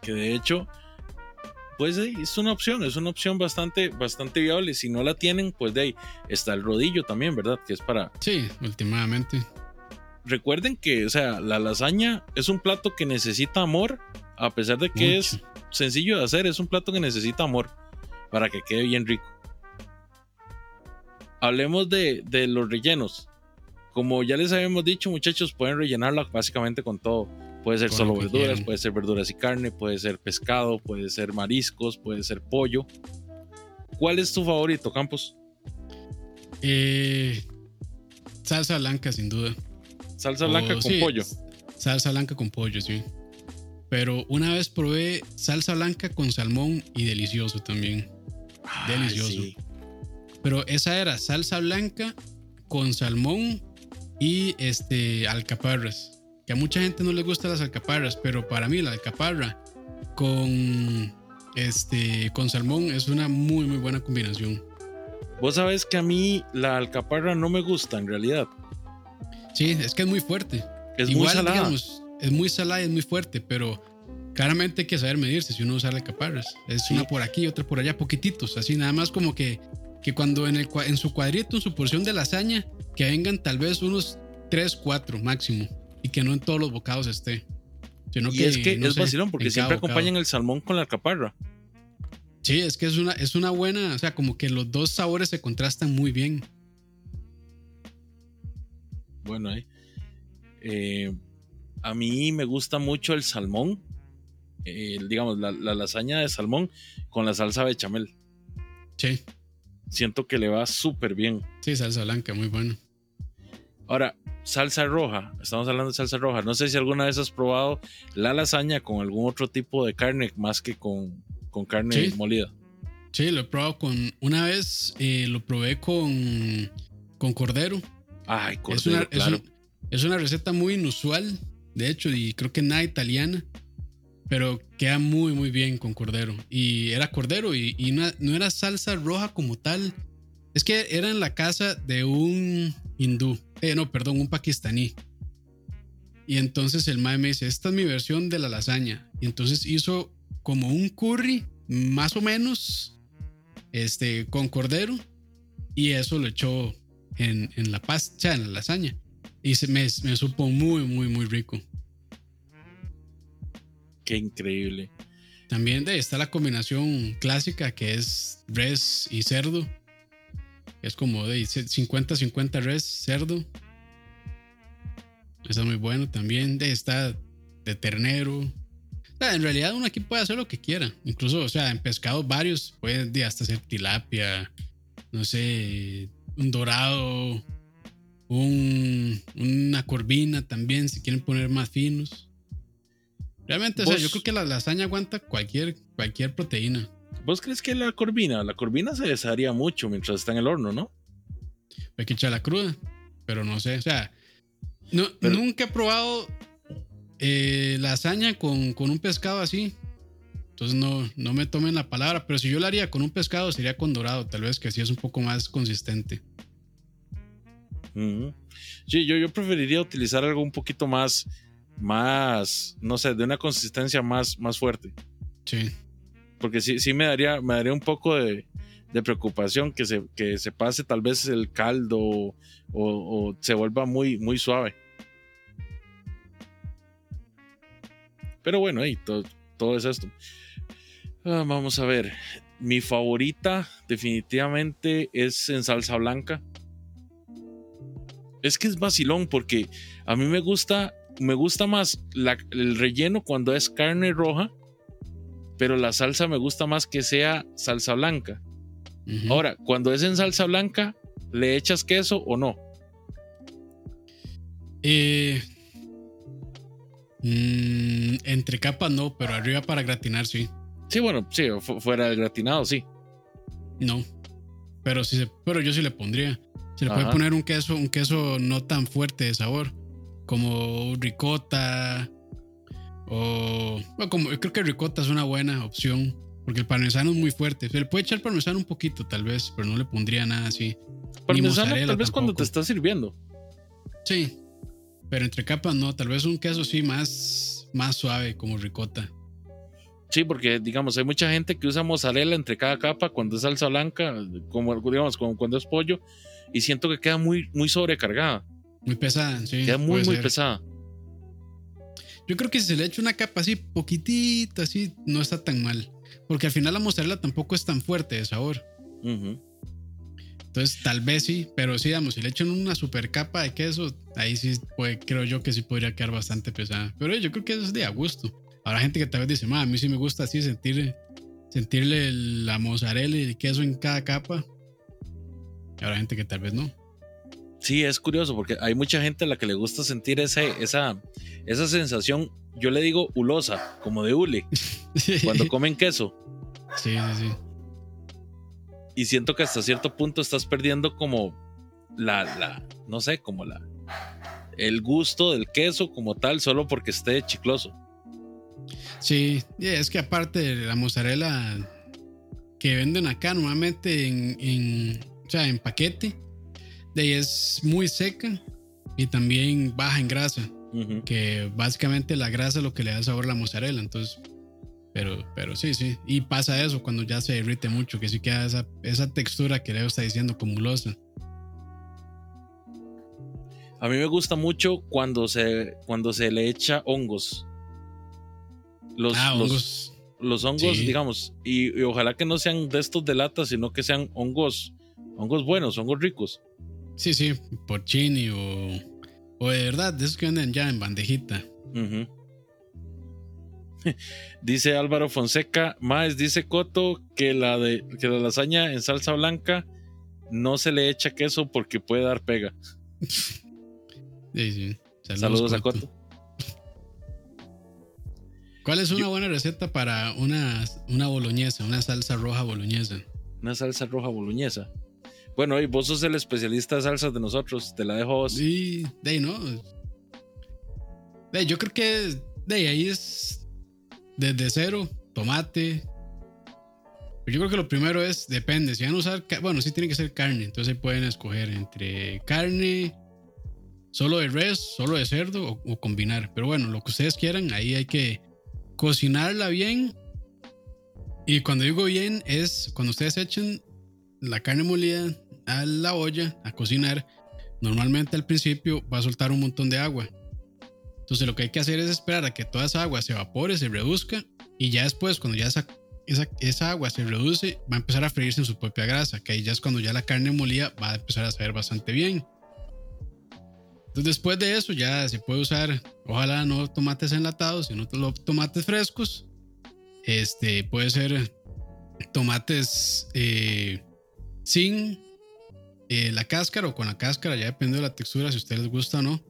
Que de hecho, pues es una opción, es una opción bastante, bastante viable. Si no la tienen, pues de ahí está el rodillo también, ¿verdad? Que es para. Sí, últimamente. Recuerden que, o sea, la lasaña es un plato que necesita amor, a pesar de que es sencillo de hacer, es un plato que necesita amor para que quede bien rico. Hablemos de, de los rellenos. Como ya les habíamos dicho, muchachos, pueden rellenarla básicamente con todo. Puede ser solo verduras, puede ser verduras y carne, puede ser pescado, puede ser mariscos, puede ser pollo. ¿Cuál es tu favorito, Campos? Eh, salsa blanca, sin duda. Salsa blanca Oh, con sí, pollo. Salsa blanca con pollo, sí. Pero una vez probé salsa blanca con salmón y delicioso también. delicioso. Sí. Pero esa era salsa blanca con salmón y este alcaparras. Que a mucha gente no le gustan las alcaparras, pero para mí la alcaparra con este con salmón es una muy muy buena combinación. Vos sabés que a mí la alcaparra no me gusta en realidad. Sí, es que es muy fuerte. Es muy Igual, salada. digamos, es muy salada y es muy fuerte, pero claramente hay que saber medirse si uno usa alcaparras. Es Sí. una por aquí, otra por allá, poquititos, así nada más como que, que cuando en, el, en su cuadrito, en su porción de lasaña, que vengan tal vez unos 3, 4 máximo y que no en todos los bocados esté. Sino y es que no es sé, vacilón porque siempre bocado. acompañan el salmón con la alcaparra. Sí, es que es una, es una buena, o sea, como que los dos sabores se contrastan muy bien. Bueno, ahí. Eh, a mí me gusta mucho el salmón. eh, digamos, la, la lasaña de salmón con la salsa bechamel. Sí, Siento que le va súper bien. sí, salsa blanca, muy bueno. Ahora, salsa roja. Estamos hablando de salsa roja. No sé si alguna vez has probado la lasaña con algún otro tipo de carne más que con, con carne Sí. molida. Sí, lo he probado con. Una vez eh, lo probé con, con cordero. Ay, Es cordero, es, claro. un- es una receta muy inusual, de hecho, y creo que nada italiana, pero queda muy, muy bien con cordero. Y era cordero y, y no, era salsa roja como tal. Es que era en la casa de un hindú, eh, no, perdón, un pakistaní. Y entonces el mae me dice, esta es mi versión de la lasaña. Y entonces hizo como un curry, más o menos, este, con cordero. Y eso lo echó en, en la pasta, en la lasaña. Y se me, me supo muy, muy, muy rico. Qué increíble. También de, está la combinación clásica que es res y cerdo. Es como de 50-50 res, cerdo. Está muy bueno también. De, está de ternero. En realidad uno aquí puede hacer lo que quiera. Incluso, o sea, en pescados varios puede de hasta hacer tilapia, no sé, un dorado, un, una corvina también, si quieren poner más finos. Realmente, o sea, yo creo que la lasaña aguanta cualquier, cualquier proteína. ¿Vos crees que la corvina? La corvina se desharía mucho mientras está en el horno, ¿no? Hay que echarla cruda, pero no sé, o sea, no, Pero- nunca he probado eh, lasaña con, con un pescado así. Entonces no, no me tomen la palabra, pero si yo la haría con un pescado sería con dorado, tal vez que así es un poco más consistente. Sí, yo, yo preferiría utilizar algo un poquito más, más, no sé, de una consistencia más, más fuerte. Sí, Porque sí, sí me daría, me daría un poco de, de preocupación que se, que se pase tal vez el caldo o, o se vuelva muy, muy suave. Pero bueno, ahí todo, todo es esto. Ah, vamos a ver. Mi favorita definitivamente es en salsa blanca. Es que es vacilón porque a mí me gusta, me gusta más la- el relleno cuando es carne roja, pero la salsa me gusta más que sea salsa blanca. Ahora, cuando es en salsa blanca, ¿le echas queso o no? Eh, mm, entre capas no, pero arriba para gratinar sí. Sí, bueno, sí, fu- fuera del gratinado, sí. No. Pero sí se- pero yo sí le pondría. Se le puede poner un queso, un queso no tan fuerte de sabor. Como ricota. O. bueno, como, yo creo que ricota es una buena opción. Porque el parmesano es muy fuerte. Se le puede echar parmesano un poquito, tal vez, pero no le pondría nada así. Parmesano tal vez cuando te tampoco. está sirviendo. Sí. Pero entre capas no. Tal vez un queso sí más, más suave, como ricota. Sí, porque digamos, hay mucha gente que usa mozzarella entre cada capa cuando es salsa blanca, como digamos, como cuando es pollo, y siento que queda muy, muy sobrecargada, Muy pesada, sí. queda muy, muy ser. pesada. Yo creo que si se le echa una capa así, poquitita, así, no está tan mal. Porque al final la mozzarella tampoco es tan fuerte de sabor. Entonces, tal vez sí, pero sí, digamos, si le echan una super capa de queso, ahí sí, puede, creo yo que sí podría quedar bastante pesada. Pero yo creo que eso es de a gusto. Habrá gente que tal vez dice, "Ma, a mí sí me gusta así sentir, sentirle la mozzarella y el queso en cada capa. Y habrá gente que tal vez no. Sí, es curioso porque hay mucha gente a la que le gusta sentir ese, esa, esa sensación, yo le digo hulosa, como de hule, cuando comen queso. sí, sí, sí. Y siento que hasta cierto punto estás perdiendo como la, la, no sé, como la, el gusto del queso como tal, solo porque esté chicloso. Sí, es que aparte de la mozzarella que venden acá normalmente en, en, o sea, en paquete, es muy seca y también baja en grasa, que básicamente la grasa es lo que le da sabor a la mozzarella, entonces, pero, pero sí, sí, y pasa eso cuando ya se derrite mucho, que sí queda esa, esa textura que Leo está diciendo comulosa. A mí me gusta mucho cuando se, cuando se le echa hongos. Los, ah, los- hongos. los hongos, Sí. digamos, y, y ojalá que no sean de estos de lata, sino que sean hongos, hongos buenos, hongos ricos. Sí, sí, porcini o, o de verdad, de esos que venden ya en bandejita. Ujú. dice Álvaro Fonseca, más dice Coto que la de que la lasaña en salsa blanca no se le echa queso porque puede dar pega. Sí, sí. Saludos, a Coto. ¿Cuál es una buena receta para una, una boloñesa, una salsa roja boloñesa? Una salsa roja boloñesa. Bueno, y vos sos el especialista de salsas de nosotros, te la dejo vos. Sí, de no. De, yo creo que de ahí es desde cero, tomate. Yo creo que lo primero es, depende, si van a usar, bueno, sí tiene que ser carne, entonces pueden escoger entre carne, solo de res, solo de cerdo o, o combinar. Pero bueno, lo que ustedes quieran, ahí hay que cocinarla bien. Y cuando digo bien es cuando ustedes echen la carne molida a la olla a cocinar, normalmente al principio va a soltar un montón de agua. Entonces lo que hay que hacer es esperar a que toda esa agua se evapore, se reduzca y ya después cuando ya esa, esa, agua se reduce va a empezar a freírse en su propia grasa, que ahí ya es cuando ya la carne molida va a empezar a saber bastante bien. Entonces después de eso ya se puede usar, ojalá no tomates enlatados, sino tomates frescos. Este puede ser tomates eh, sin eh, la cáscara o con la cáscara, ya depende de la textura, si a ustedes les gusta o no.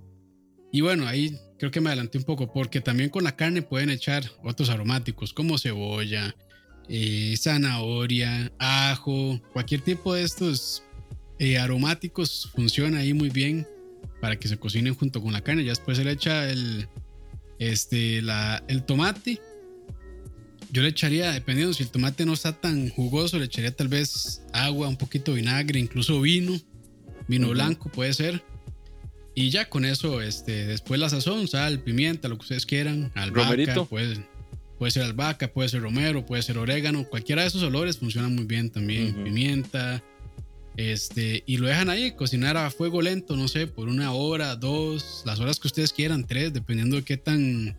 Y bueno, ahí creo que me adelanté un poco, porque también con la carne pueden echar otros aromáticos como cebolla, eh, zanahoria, ajo, cualquier tipo de estos eh, aromáticos funciona ahí muy bien para que se cocinen junto con la carne. Ya después se le echa el, este, la, el tomate. Yo le echaría, dependiendo si el tomate no está tan jugoso, le echaría tal vez agua, un poquito de vinagre, incluso vino, vino blanco puede ser. Y ya con eso, este, después la sazón, sal, pimienta, lo que ustedes quieran. Albahaca, puede, puede ser albahaca, puede ser romero, puede ser orégano. Cualquiera de esos olores funciona muy bien también. Pimienta. Este, y lo dejan ahí, cocinar a fuego lento, no sé, por una hora, dos, las horas que ustedes quieran, tres, dependiendo de qué tan,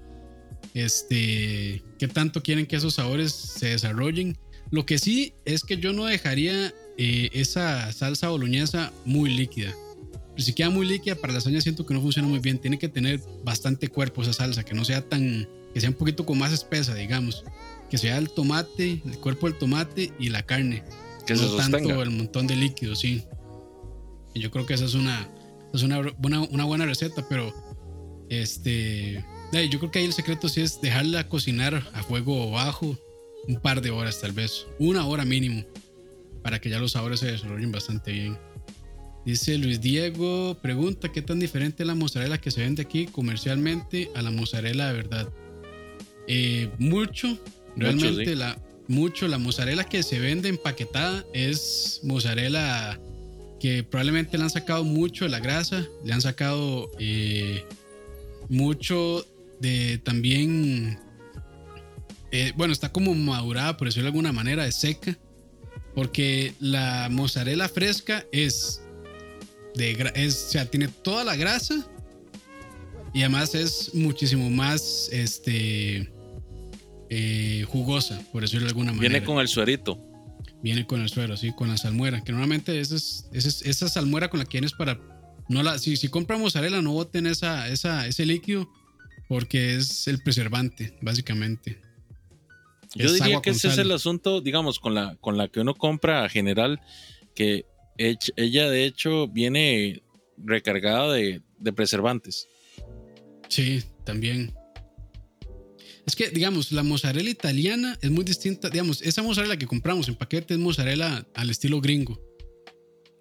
este, qué tanto quieren que esos sabores se desarrollen. Lo que sí es que yo no dejaría eh, esa salsa boloñesa muy líquida si queda muy líquida para la lasaña siento que no funciona muy bien. Tiene que tener bastante cuerpo esa salsa, que no sea tan, que sea un poquito con más espesa, digamos. Que sea el tomate, el cuerpo del tomate y la carne. Que no tanto el montón de líquido, sí. Y yo creo que esa es una, es una, buena, una buena receta, pero este, yo creo que ahí el secreto sí es dejarla cocinar a fuego bajo un par de horas tal vez, una hora mínimo, para que ya los sabores se desarrollen bastante bien. Dice Luis Diego, pregunta, ¿qué tan diferente es la mozzarella que se vende aquí comercialmente a la mozzarella de verdad? Eh, mucho, realmente la, mucho, la mozzarella que se vende empaquetada es mozzarella que probablemente le han sacado mucho de la grasa, le han sacado eh, mucho de también, eh, bueno, está como madurada, por decirlo de alguna manera, es seca, porque la mozzarella fresca es de es, o sea, tiene toda la grasa y además es muchísimo más este eh, jugosa, por decirlo de alguna manera. Viene con el suerito. Viene con el suero, sí, con la salmuera, que normalmente esa, es, esa, salmuera con la que tienes para no la si, si compran mozzarella no boten esa, esa ese líquido porque es el preservante, básicamente. Yo diría que ese es el asunto, digamos, con la, con la que uno compra general, que ella de hecho viene recargada de, preservantes. Sí, también. Es que, digamos, la mozzarella italiana es muy distinta. Digamos, esa mozzarella que compramos en paquete es mozzarella al estilo gringo.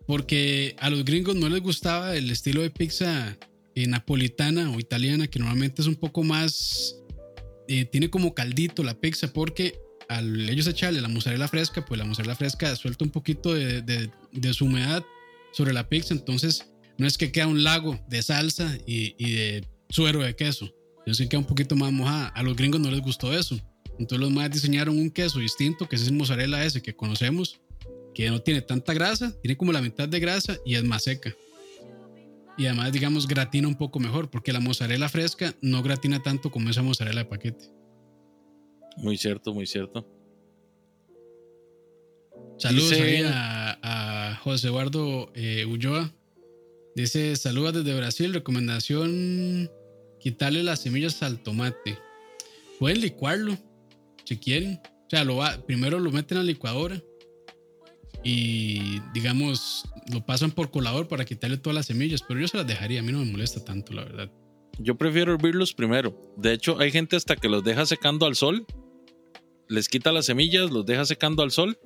Porque a los gringos no les gustaba el estilo de pizza eh, napolitana o italiana, que normalmente es un poco más. Eh, tiene como caldito la pizza, porque al ellos echarle la mozzarella fresca, pues la mozzarella fresca suelta un poquito de, de, su humedad sobre la pizza, entonces no es que queda un lago de salsa y, de suero de queso, es que queda un poquito más mojada. A los gringos no les gustó eso, entonces los más diseñaron un queso distinto, que es el mozzarella ese que conocemos, que no tiene tanta grasa, tiene como la mitad de grasa y es más seca. Y además, digamos, gratina un poco mejor, porque la mozzarella fresca no gratina tanto como esa mozzarella de paquete. Muy cierto, muy cierto. Saludos a, José Eduardo eh, Ulloa. Dice, saludos desde Brasil, recomendación, quitarle las semillas al tomate. pueden licuarlo si quieren. O sea, lo va, primero lo meten a la licuadora y digamos lo pasan por colador para quitarle todas las semillas, pero yo se las dejaría, a mí no me molesta tanto, la verdad. Yo prefiero hervirlos primero. De hecho, hay gente hasta que los deja secando al sol, les quita las semillas, los deja secando al sol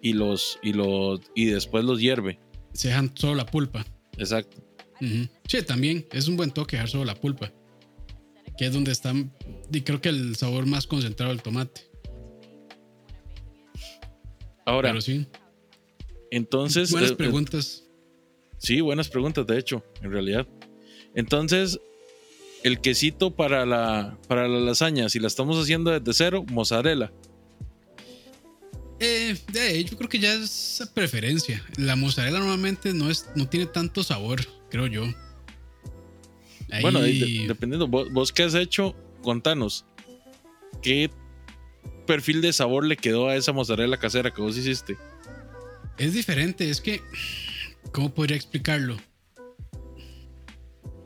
y los y los y después los hierve. Se dejan solo la pulpa. Exacto. Sí, también es un buen toque dejar solo la pulpa, que es donde está y creo que el sabor más concentrado del tomate. Ahora, Pero sí. Entonces Buenas eh, eh, preguntas. Sí, buenas preguntas, de hecho, en realidad. Entonces, el quesito para la, para la lasaña, si la estamos haciendo desde cero, mozzarella. Eh, eh, yo creo que ya es preferencia. La mozzarella normalmente no, es, no tiene tanto sabor, creo yo. Ahí- Bueno, de- dependiendo, vos, vos qué has hecho, contanos. ¿Qué perfil de sabor le quedó a esa mozzarella casera que vos hiciste? Es diferente, es que. ¿Cómo podría explicarlo?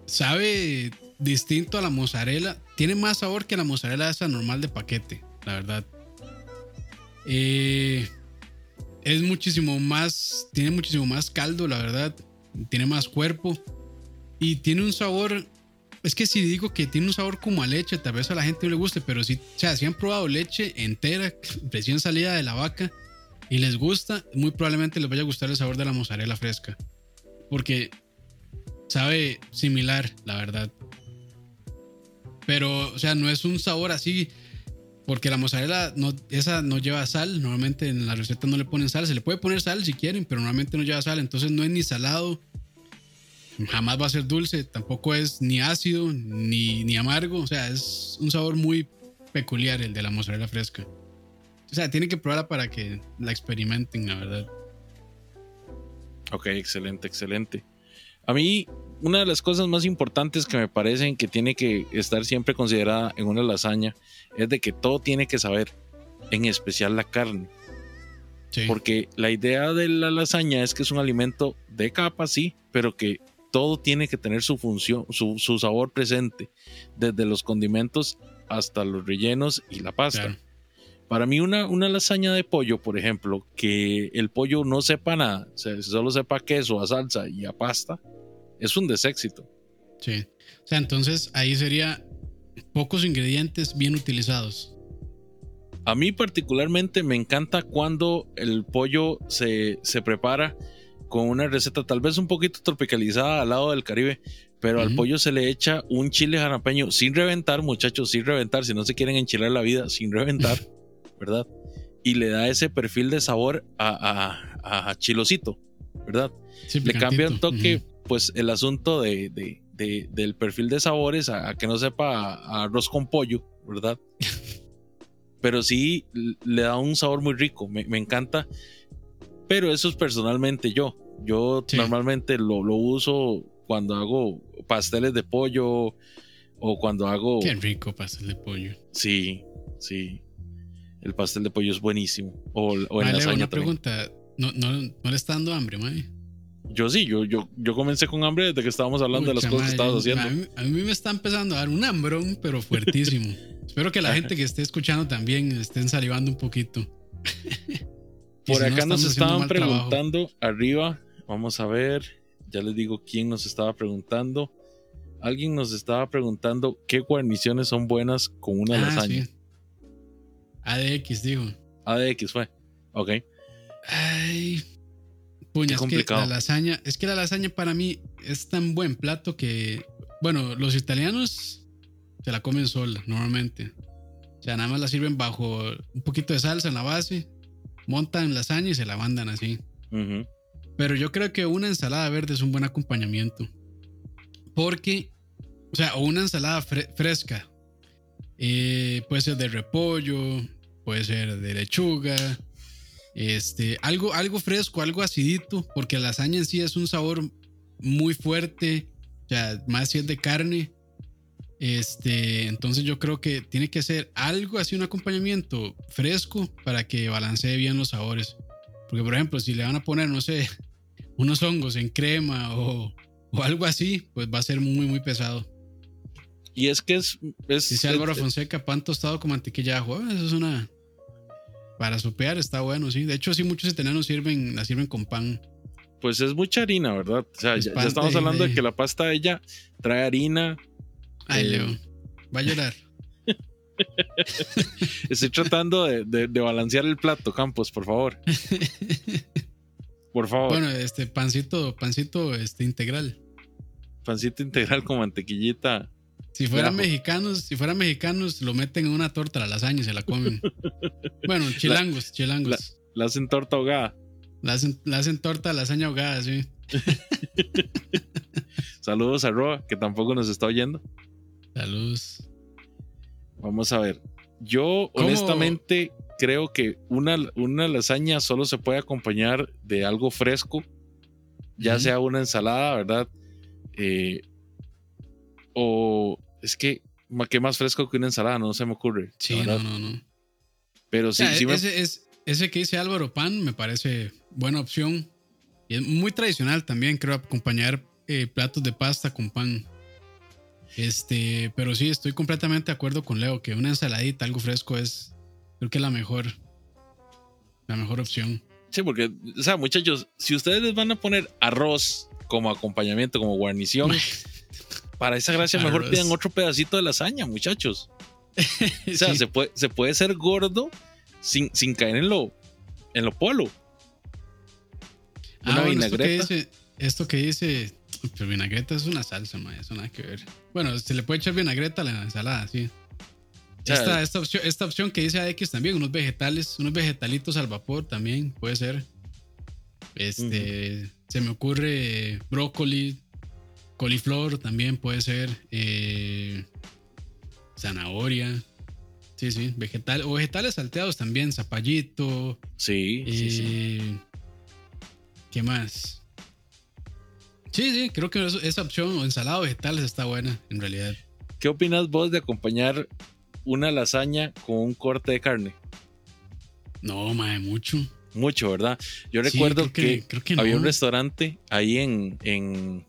Sabe distinto a la mozzarella. Tiene más sabor que la mozzarella esa normal de paquete, la verdad. Eh, es muchísimo más. Tiene muchísimo más caldo, la verdad. Tiene más cuerpo. Y tiene un sabor. Es que si digo que tiene un sabor como a leche, tal vez a la gente no le guste, pero si, o si han probado leche entera, recién salida de la vaca, y les gusta, muy probablemente les vaya a gustar el sabor de la mozzarella fresca. Porque sabe similar, la verdad. Pero, o sea, no es un sabor así. Porque la mozzarella, no, esa no lleva sal. Normalmente en la receta no le ponen sal. Se le puede poner sal si quieren, pero normalmente no lleva sal. Entonces no es ni salado. Jamás va a ser dulce. Tampoco es ni ácido, ni, ni amargo. O sea, es un sabor muy peculiar el de la mozzarella fresca. O sea, tienen que probarla para que la experimenten, la verdad. Ok, excelente, excelente. A mí, una de las cosas más importantes que me parecen que tiene que estar siempre considerada en una lasaña es de que todo tiene que saber, en especial la carne. Sí. Porque la idea de la lasaña es que es un alimento de capa, sí, pero que todo tiene que tener su función, su, su sabor presente, desde los condimentos hasta los rellenos y la pasta. Claro. Para mí una, una lasaña de pollo, por ejemplo, que el pollo no sepa nada, o sea, solo sepa queso, a salsa y a pasta, es un deséxito. Sí. O sea, entonces ahí sería pocos ingredientes bien utilizados. A mí particularmente me encanta cuando el pollo se, se prepara con una receta tal vez un poquito tropicalizada al lado del Caribe, pero al pollo se le echa un chile jalapeño sin reventar, muchachos, sin reventar, si no se quieren enchilar la vida, sin reventar, ¿verdad? Y le da ese perfil de sabor a, a, a chilosito, ¿verdad? Sí, le cambia un toque, pues el asunto de, de- de- del perfil de sabores a, a que no sepa a, arroz con pollo, ¿verdad? Pero sí le da un sabor muy rico, me, me encanta. Pero eso es personalmente yo. Yo Sí. normalmente lo, lo uso cuando hago pasteles de pollo o cuando hago... Qué rico pastel de pollo. Sí, sí. El pastel de pollo es buenísimo. O, o en lasaña una también. pregunta. ¿No, no, ¿No le está dando hambre, mae? Yo sí, yo, yo, yo comencé con hambre desde que estábamos hablando de las cosas que estabas haciendo. A mí, a mí me está empezando a dar un hambrón, pero fuertísimo. Espero que la gente que esté escuchando también estén salivando un poquito. Por si no, acá nos estaban trabajo. preguntando arriba. Vamos a ver. Ya les digo quién nos estaba preguntando. Alguien nos estaba preguntando qué guarniciones son buenas con una Ah, lasaña. sí. ADX, digo. ADX fue. Ok. Ay. Puña, Qué es que la lasaña, es que la lasaña para mí es tan buen plato que, bueno, los italianos se la comen sola, normalmente. O sea, nada más la sirven bajo un poquito de salsa en la base, montan lasaña y se la mandan así. Pero yo creo que una ensalada verde es un buen acompañamiento. Porque, o sea, o una ensalada fre- fresca. Eh, puede ser de repollo, puede ser de lechuga. Este, algo, algo fresco, algo acidito, porque la lasaña en sí es un sabor muy fuerte, o sea, más si es de carne. Este, entonces yo creo que tiene que ser algo así, un acompañamiento fresco para que balancee bien los sabores. Porque, por ejemplo, si le van a poner, no sé, unos hongos en crema o, o algo así, pues va a ser muy, muy pesado. Y es que es. es Dice Álvaro Fonseca, pan tostado con mantequilla de ajo. Ah, Eso es una. Para sopear está bueno, sí. De hecho, sí, muchos italianos sirven, la sirven con pan. Pues es mucha harina, ¿verdad? O sea, ya, estamos de- hablando de de- que la pasta ella trae harina. Ay, Eh. Leo. Va a llorar. Estoy tratando de, de- de balancear el plato, Campos, por favor. Por favor. Bueno, este pancito, pancito este, integral. Pancito integral con mantequillita. Si fueran mexicanos, si fueran mexicanos, lo meten en una torta a la lasaña y se la comen. bueno, chilangos, chilangos. La hacen torta ahogada. La hacen, la hacen torta a lasaña ahogada, sí. Saludos a Roa, que tampoco nos está oyendo. Saludos. Vamos a ver. Yo, ¿Cómo? honestamente, creo que una, una lasaña solo se puede acompañar de algo fresco, ya sea una ensalada, ¿verdad? Eh, o es que, ¿qué más fresco que una ensalada? No se me ocurre. Sí, no, no, no. Pero sí, O sea, sí me- ese, es, ese que dice Álvaro Pan me parece buena opción. Y es muy tradicional también, creo, acompañar eh, platos de pasta con pan. Este, pero sí, estoy completamente de acuerdo con Leo que una ensaladita, algo fresco es, creo que la mejor, la mejor opción. Sí, porque, o sea, muchachos, si ustedes les van a poner arroz como acompañamiento, como guarnición, para esa gracia mejor pidan otro pedacito de lasaña, muchachos. O sea, Sí. se, puede, se puede ser gordo sin, sin caer en lo, en lo polo. Ah, esto que dice, esto que dice, pero vinagreta es una salsa, ma, eso nada que ver. Bueno, se le puede echar vinagreta a la ensalada, sí. esta, esta, opción, esta opción que dice AX también, unos vegetales, unos vegetalitos al vapor también puede ser. Este, se me ocurre brócoli, coliflor también puede ser, eh, zanahoria. Sí, sí, vegetal, o vegetales salteados también, zapallito, Sí, sí, sí. eh, ¿Qué más? Sí, sí, creo que esa opción o ensalada vegetales está buena, en realidad. ¿Qué opinas vos de acompañar una lasaña con un corte de carne? No, mae, mucho. Mucho, ¿verdad? Yo Sí, recuerdo creo que, creo que no. había un restaurante ahí en, en,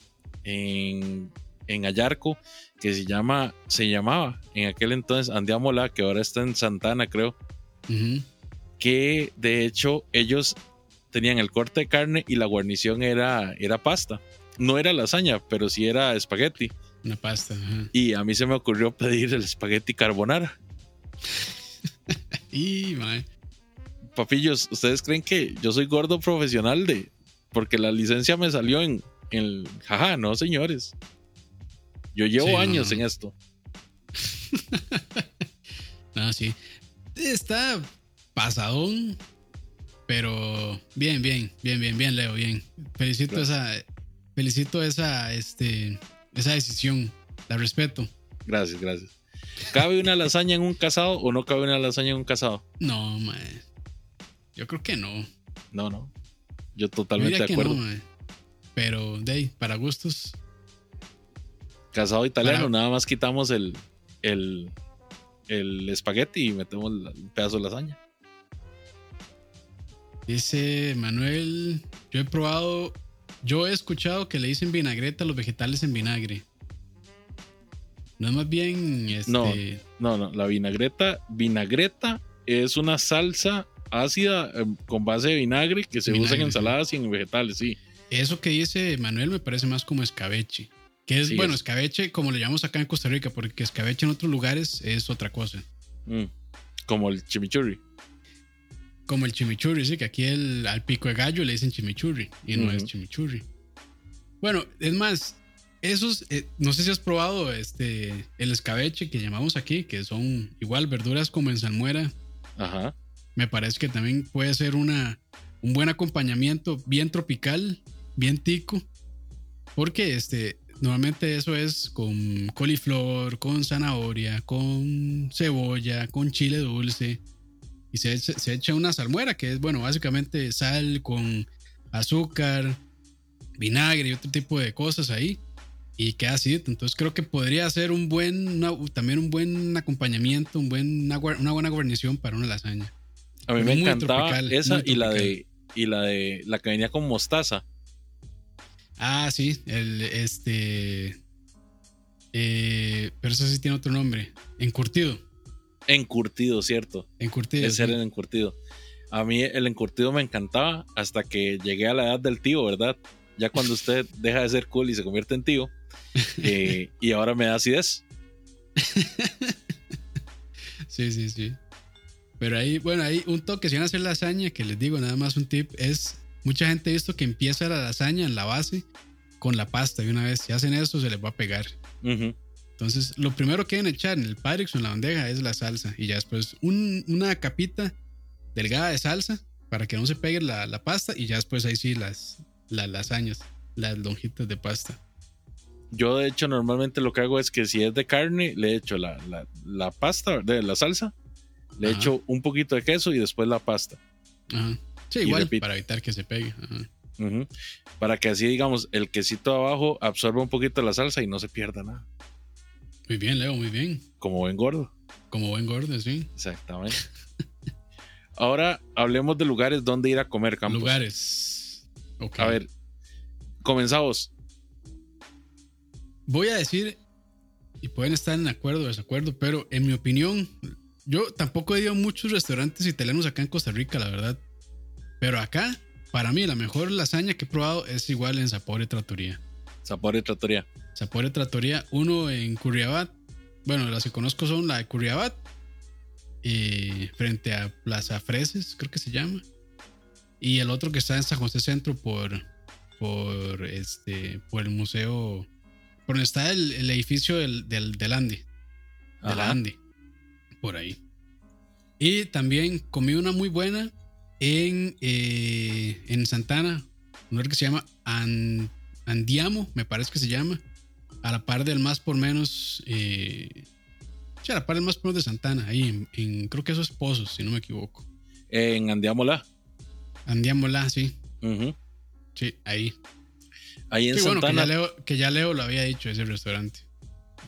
en, en Ayarco que se llama, se llamaba en aquel entonces Andiamola, que ahora está en Santana, creo, que de hecho ellos tenían el corte de carne y la guarnición era, era pasta. No era lasaña, pero sí era espagueti. Una pasta. ajá. Y a mí se me ocurrió pedir el espagueti carbonara. Y. Papillos, ¿ustedes creen que yo soy gordo profesional de... Porque la licencia me salió en el... Jaja, no, señores. Yo llevo Sí, años no. en esto. No, sí. Está pasadón, pero bien, bien, bien, bien, bien, Leo, bien. Felicito Gracias. esa, felicito esa, este, esa decisión. La respeto. Gracias, gracias. ¿Cabe una lasaña en un casado o no cabe una lasaña en un casado? No, mae. Yo creo que no. No, no. Yo totalmente de acuerdo. no. Pero, de ahí, para gustos. Casado italiano, Para- nada más quitamos el, el, el espagueti y metemos un pedazo de lasaña. Dice Manuel, yo he probado, yo he escuchado que le dicen vinagreta a los vegetales en vinagre. No es más bien, este, No. No, no, la vinagreta, vinagreta es una salsa ácida eh, con base de vinagre que se usa en ensaladas y en vegetales, sí. Eso que dice Manuel me parece más como escabeche. Que es, Sí, bueno, es- escabeche como le llamamos acá en Costa Rica, porque escabeche en otros lugares es otra cosa. Mm, Como el chimichurri. Como el chimichurri, sí, que aquí el, al pico de gallo le dicen chimichurri y no es chimichurri. Bueno, es más, esos, eh, no sé si has probado este, el escabeche que llamamos aquí, que son igual verduras como en salmuera. Ajá. Me parece que también puede ser una, un buen acompañamiento bien tropical, bien tico, porque este, normalmente eso es con coliflor, con zanahoria, con cebolla, con chile dulce, y se echa, se echa una salmuera que es, bueno, básicamente sal con azúcar, vinagre y otro tipo de cosas ahí. Y queda así, entonces creo que podría ser un buen, una- también un buen acompañamiento, un buen, una, una buena guarnición para una lasaña. A mí me muy encantaba tropical, esa y la de y la de la que venía con mostaza. Ah, sí, el este. Eh, pero eso sí tiene otro nombre. Encurtido. Encurtido, cierto. Encurtido. Ese era el encurtido. A mí el encurtido me encantaba hasta que llegué a la edad del tío, ¿verdad? Ya cuando usted deja de ser cool y se convierte en tío. eh, y ahora me da acidez. sí, sí, sí. Pero ahí, bueno, ahí un toque, si van a hacer lasaña, que les digo, nada más un tip, es mucha gente ha visto que empieza la lasaña en la base con la pasta y una vez si hacen eso se les va a pegar. Entonces, lo primero que deben echar en el Pyrex o en la bandeja es la salsa y ya después un- una capita delgada de salsa para que no se pegue la, la pasta y ya después ahí sí las, las lasañas, las lonjitas de pasta. Yo, de hecho, normalmente lo que hago es que si es de carne, le echo la, la, la pasta de la salsa, le Ajá. echo un poquito de queso y después la pasta. Ajá. Sí, igual, repite. para evitar que se pegue. Ajá. Para que así, digamos, el quesito abajo absorba un poquito la salsa y no se pierda nada. Muy bien, Leo, muy bien. Como buen gordo. Como buen gordo, sí. Exactamente. Ahora hablemos de lugares donde ir a comer, Campos. Lugares. A ver, comenzamos. Voy a decir, y pueden estar en acuerdo o desacuerdo, pero en mi opinión, yo tampoco he ido a muchos restaurantes italianos acá en Costa Rica, la verdad. Pero acá, para mí, la mejor lasaña que he probado es igual en Sapore Trattoria. Sapore Trattoria. Sapore Trattoria, uno en Curriabat. Bueno, las que conozco son la de Curriabat, eh, frente a Plaza Freses, creo que se llama. Y el otro que está en San José Centro por, por, este, por el museo, por donde está el, el edificio del, del, del Ande, de la. Ande, por ahí. Y también comí una muy buena en, eh, en Santana, un lugar que se llama An- Andiamo, me parece que se llama, a la par del más por menos, eh, a la par del más por menos de Santana, ahí en, en- creo que eso es Pozos, si no me equivoco. En Andiamola. Andiamola, sí, Ujú. sí, ahí. Ahí en Sí, bueno, que Santana. ya, Leo, que ya Leo lo había dicho, ese restaurante.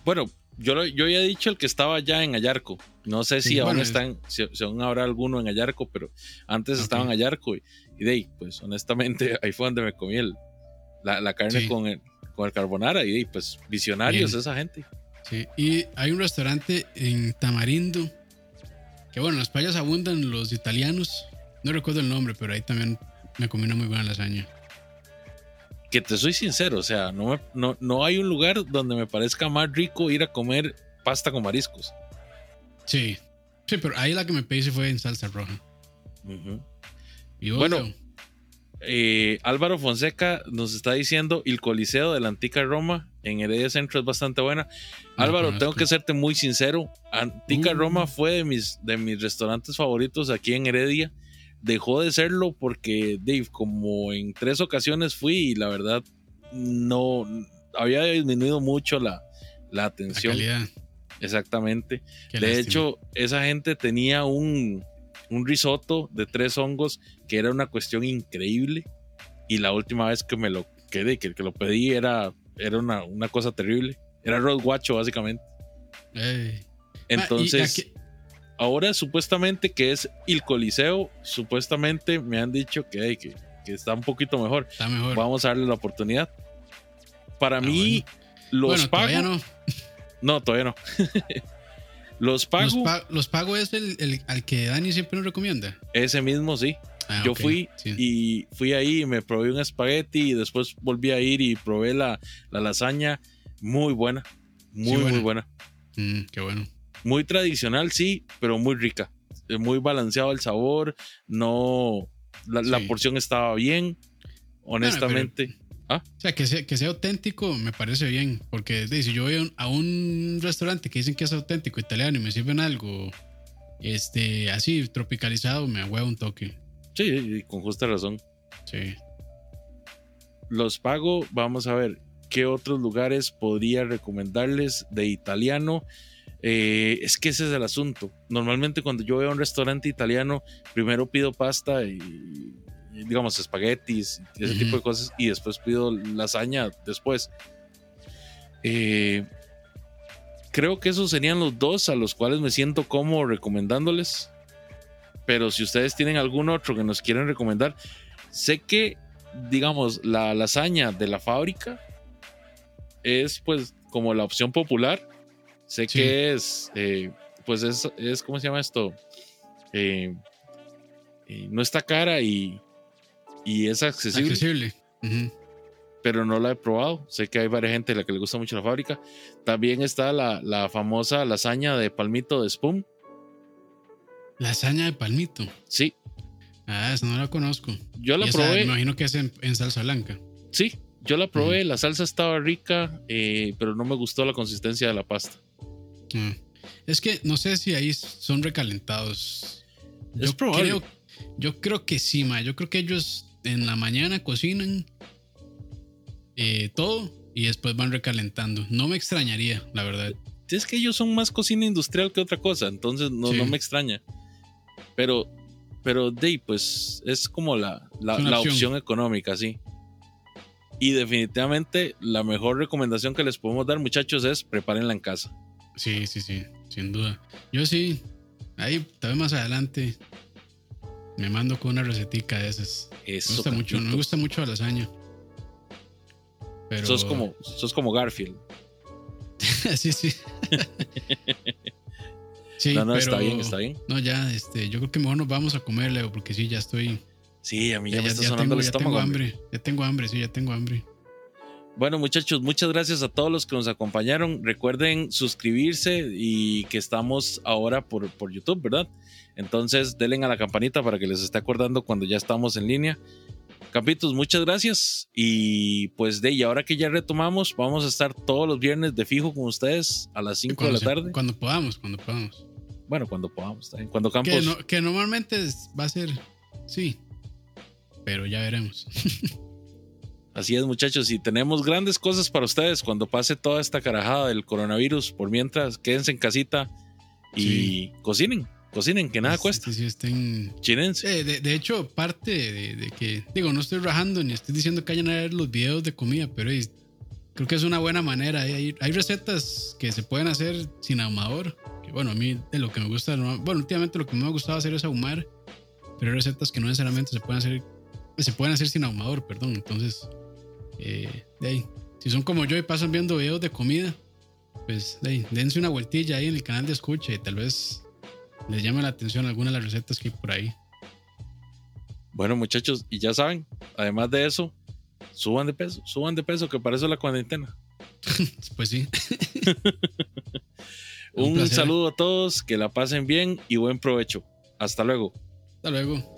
Bueno, yo, lo- yo había dicho el que estaba ya en Ayarco. No sé si Sí, aún bueno, están, si, si aún habrá alguno en Ayarco, pero antes Ok. estaba en Ayarco. Y, y de ahí, pues honestamente, ahí fue donde me comí el, la, la carne Sí. con, el, con el carbonara. Y de ahí, pues visionarios Bien. esa gente. Sí, y hay un restaurante en Tamarindo, que bueno, en las playas abundan los italianos, no recuerdo el nombre, pero ahí también me comí una muy buena lasaña. Que te soy sincero, o sea, no, me- no, no hay un lugar donde me parezca más rico ir a comer pasta con mariscos. Sí, sí, pero ahí la que me pedí fue en salsa roja. Y vos, Bueno? Eh, Álvaro Fonseca nos está diciendo el Coliseo de la Antica Roma en Heredia Centro es bastante buena. No Álvaro, tengo que serte muy sincero. Antica Uh. Roma fue de mis, de mis restaurantes favoritos aquí en Heredia. Dejó de serlo porque, Dave, como en tres ocasiones fui y la verdad no había disminuido mucho la, la la atención. calidad. Exactamente. qué De lástima. hecho, esa gente tenía un, un risotto de tres hongos que era una cuestión increíble. Y la última vez que me lo quedé, que, que lo pedí, era, era una, una cosa terrible. Era arroz guacho, básicamente. Ey. Entonces, ahora supuestamente que es el Coliseo, supuestamente me han dicho que, hey, que, que está un poquito mejor. está mejor. Vamos a darle la oportunidad. Para Ah, mí, los bueno, pago. todavía no. No, todavía no. los pago. Los, pa- los pago es el, el- al que Dani siempre nos recomienda. ese mismo, sí. Ah, Yo fui sí. y fui ahí y me probé un espagueti y después volví a ir y probé la, la lasaña. Muy buena. Muy, buena. muy buena. Mm, qué bueno. Muy tradicional, sí, pero muy rica. Eh, Muy balanceado el sabor. No. La, porción estaba bien. Honestamente. O sea, que sea, que sea auténtico me parece bien. Porque si yo voy a un, a un restaurante que dicen que es auténtico italiano y me sirven algo este, así tropicalizado, me huevo un toque. Sí, con justa razón. Sí. Los pago. Vamos a ver qué otros lugares podría recomendarles de italiano. Eh, es que ese es el asunto. Normalmente cuando yo veo un restaurante italiano, primero pido pasta y, digamos espaguetis y ese tipo de cosas y después pido lasaña después. Eh, creo que esos serían los dos a los cuales me siento como recomendándoles. Pero si ustedes tienen algún otro que nos quieren recomendar, sé que, digamos, la lasaña de la fábrica es pues como la opción popular. Sé que es, eh, pues es, es, ¿cómo se llama esto? Eh, eh, no está cara y, y es accesible. Accesible. Pero no la he probado. Sé que hay varias gente a la que le gusta mucho la fábrica. También está la, la famosa lasaña de palmito de Spoon. Lasaña de palmito. Sí. Ah, esa no la conozco. Yo la probé. me imagino que es en, salsa blanca. Sí, yo la probé. La salsa estaba rica, eh, pero no me gustó la consistencia de la pasta. Ah. Es que no sé si ahí son recalentados. Es probable. Creo, yo creo que sí, ma. Yo creo que ellos en la mañana cocinan eh, todo y después van recalentando. No me extrañaría, la verdad. Es que ellos son más cocina industrial que otra cosa, entonces no, no me extraña. Pero, pero Dave, pues es como la, la, opción. económica, sí. Y definitivamente la mejor recomendación que les podemos dar, muchachos, es prepárenla en casa. Sí, sí, sí, sin duda. Yo sí, ahí tal vez más adelante me mando con una recetica de esas. Eso, me gusta mucho, me gusta mucho la lasaña. Pero... Sos como, sos como Garfield. sí, sí. sí, no, no, está bien, está bien. No, ya, este, yo creo que mejor nos vamos a comer, Leo, porque sí, ya estoy. Sí, a mí ya, me está sonando el estómago. Ya tengo hambre, ya tengo hambre, sí, ya tengo hambre. Bueno, muchachos, muchas gracias a todos los que nos acompañaron. Recuerden suscribirse y que estamos ahora por, por YouTube, ¿verdad? Entonces, denle a la campanita para que les esté acordando cuando ya estamos en línea. Capitos, muchas gracias. Y pues de y ahora que ya retomamos, vamos a estar todos los viernes de fijo con ustedes a las 5 de la tarde. Cuando podamos, cuando podamos. Bueno, cuando podamos, también. Cuando Campos. Que, normalmente va a ser, sí, pero ya veremos. Así es, muchachos, y tenemos grandes cosas para ustedes cuando pase toda esta carajada del coronavirus. Por mientras, quédense en casita y cocinen cocinen, que nada cuesta. Sí, estén... Chinense. de, de, hecho, parte de, que, digo, no estoy rajando ni estoy diciendo que vayan a ver los videos de comida, pero creo que es una buena manera. Hay, hay, recetas que se pueden hacer sin ahumador. Que, bueno, a mí de lo que me gusta, bueno, últimamente lo que me ha gustado hacer es ahumar, pero hay recetas que no necesariamente se pueden hacer, se pueden hacer sin ahumador, perdón. Entonces, eh, de ahí, si son como yo y pasan viendo videos de comida, pues de ahí, dense una vueltilla ahí en el canal de escucha y tal vez les llama la atención alguna de las recetas que hay por ahí. Bueno, muchachos, y ya saben, además de eso, suban de peso, suban de peso, que para eso es la cuarentena. pues sí. Un saludo a todos, que la pasen bien y buen provecho. Hasta luego. Hasta luego.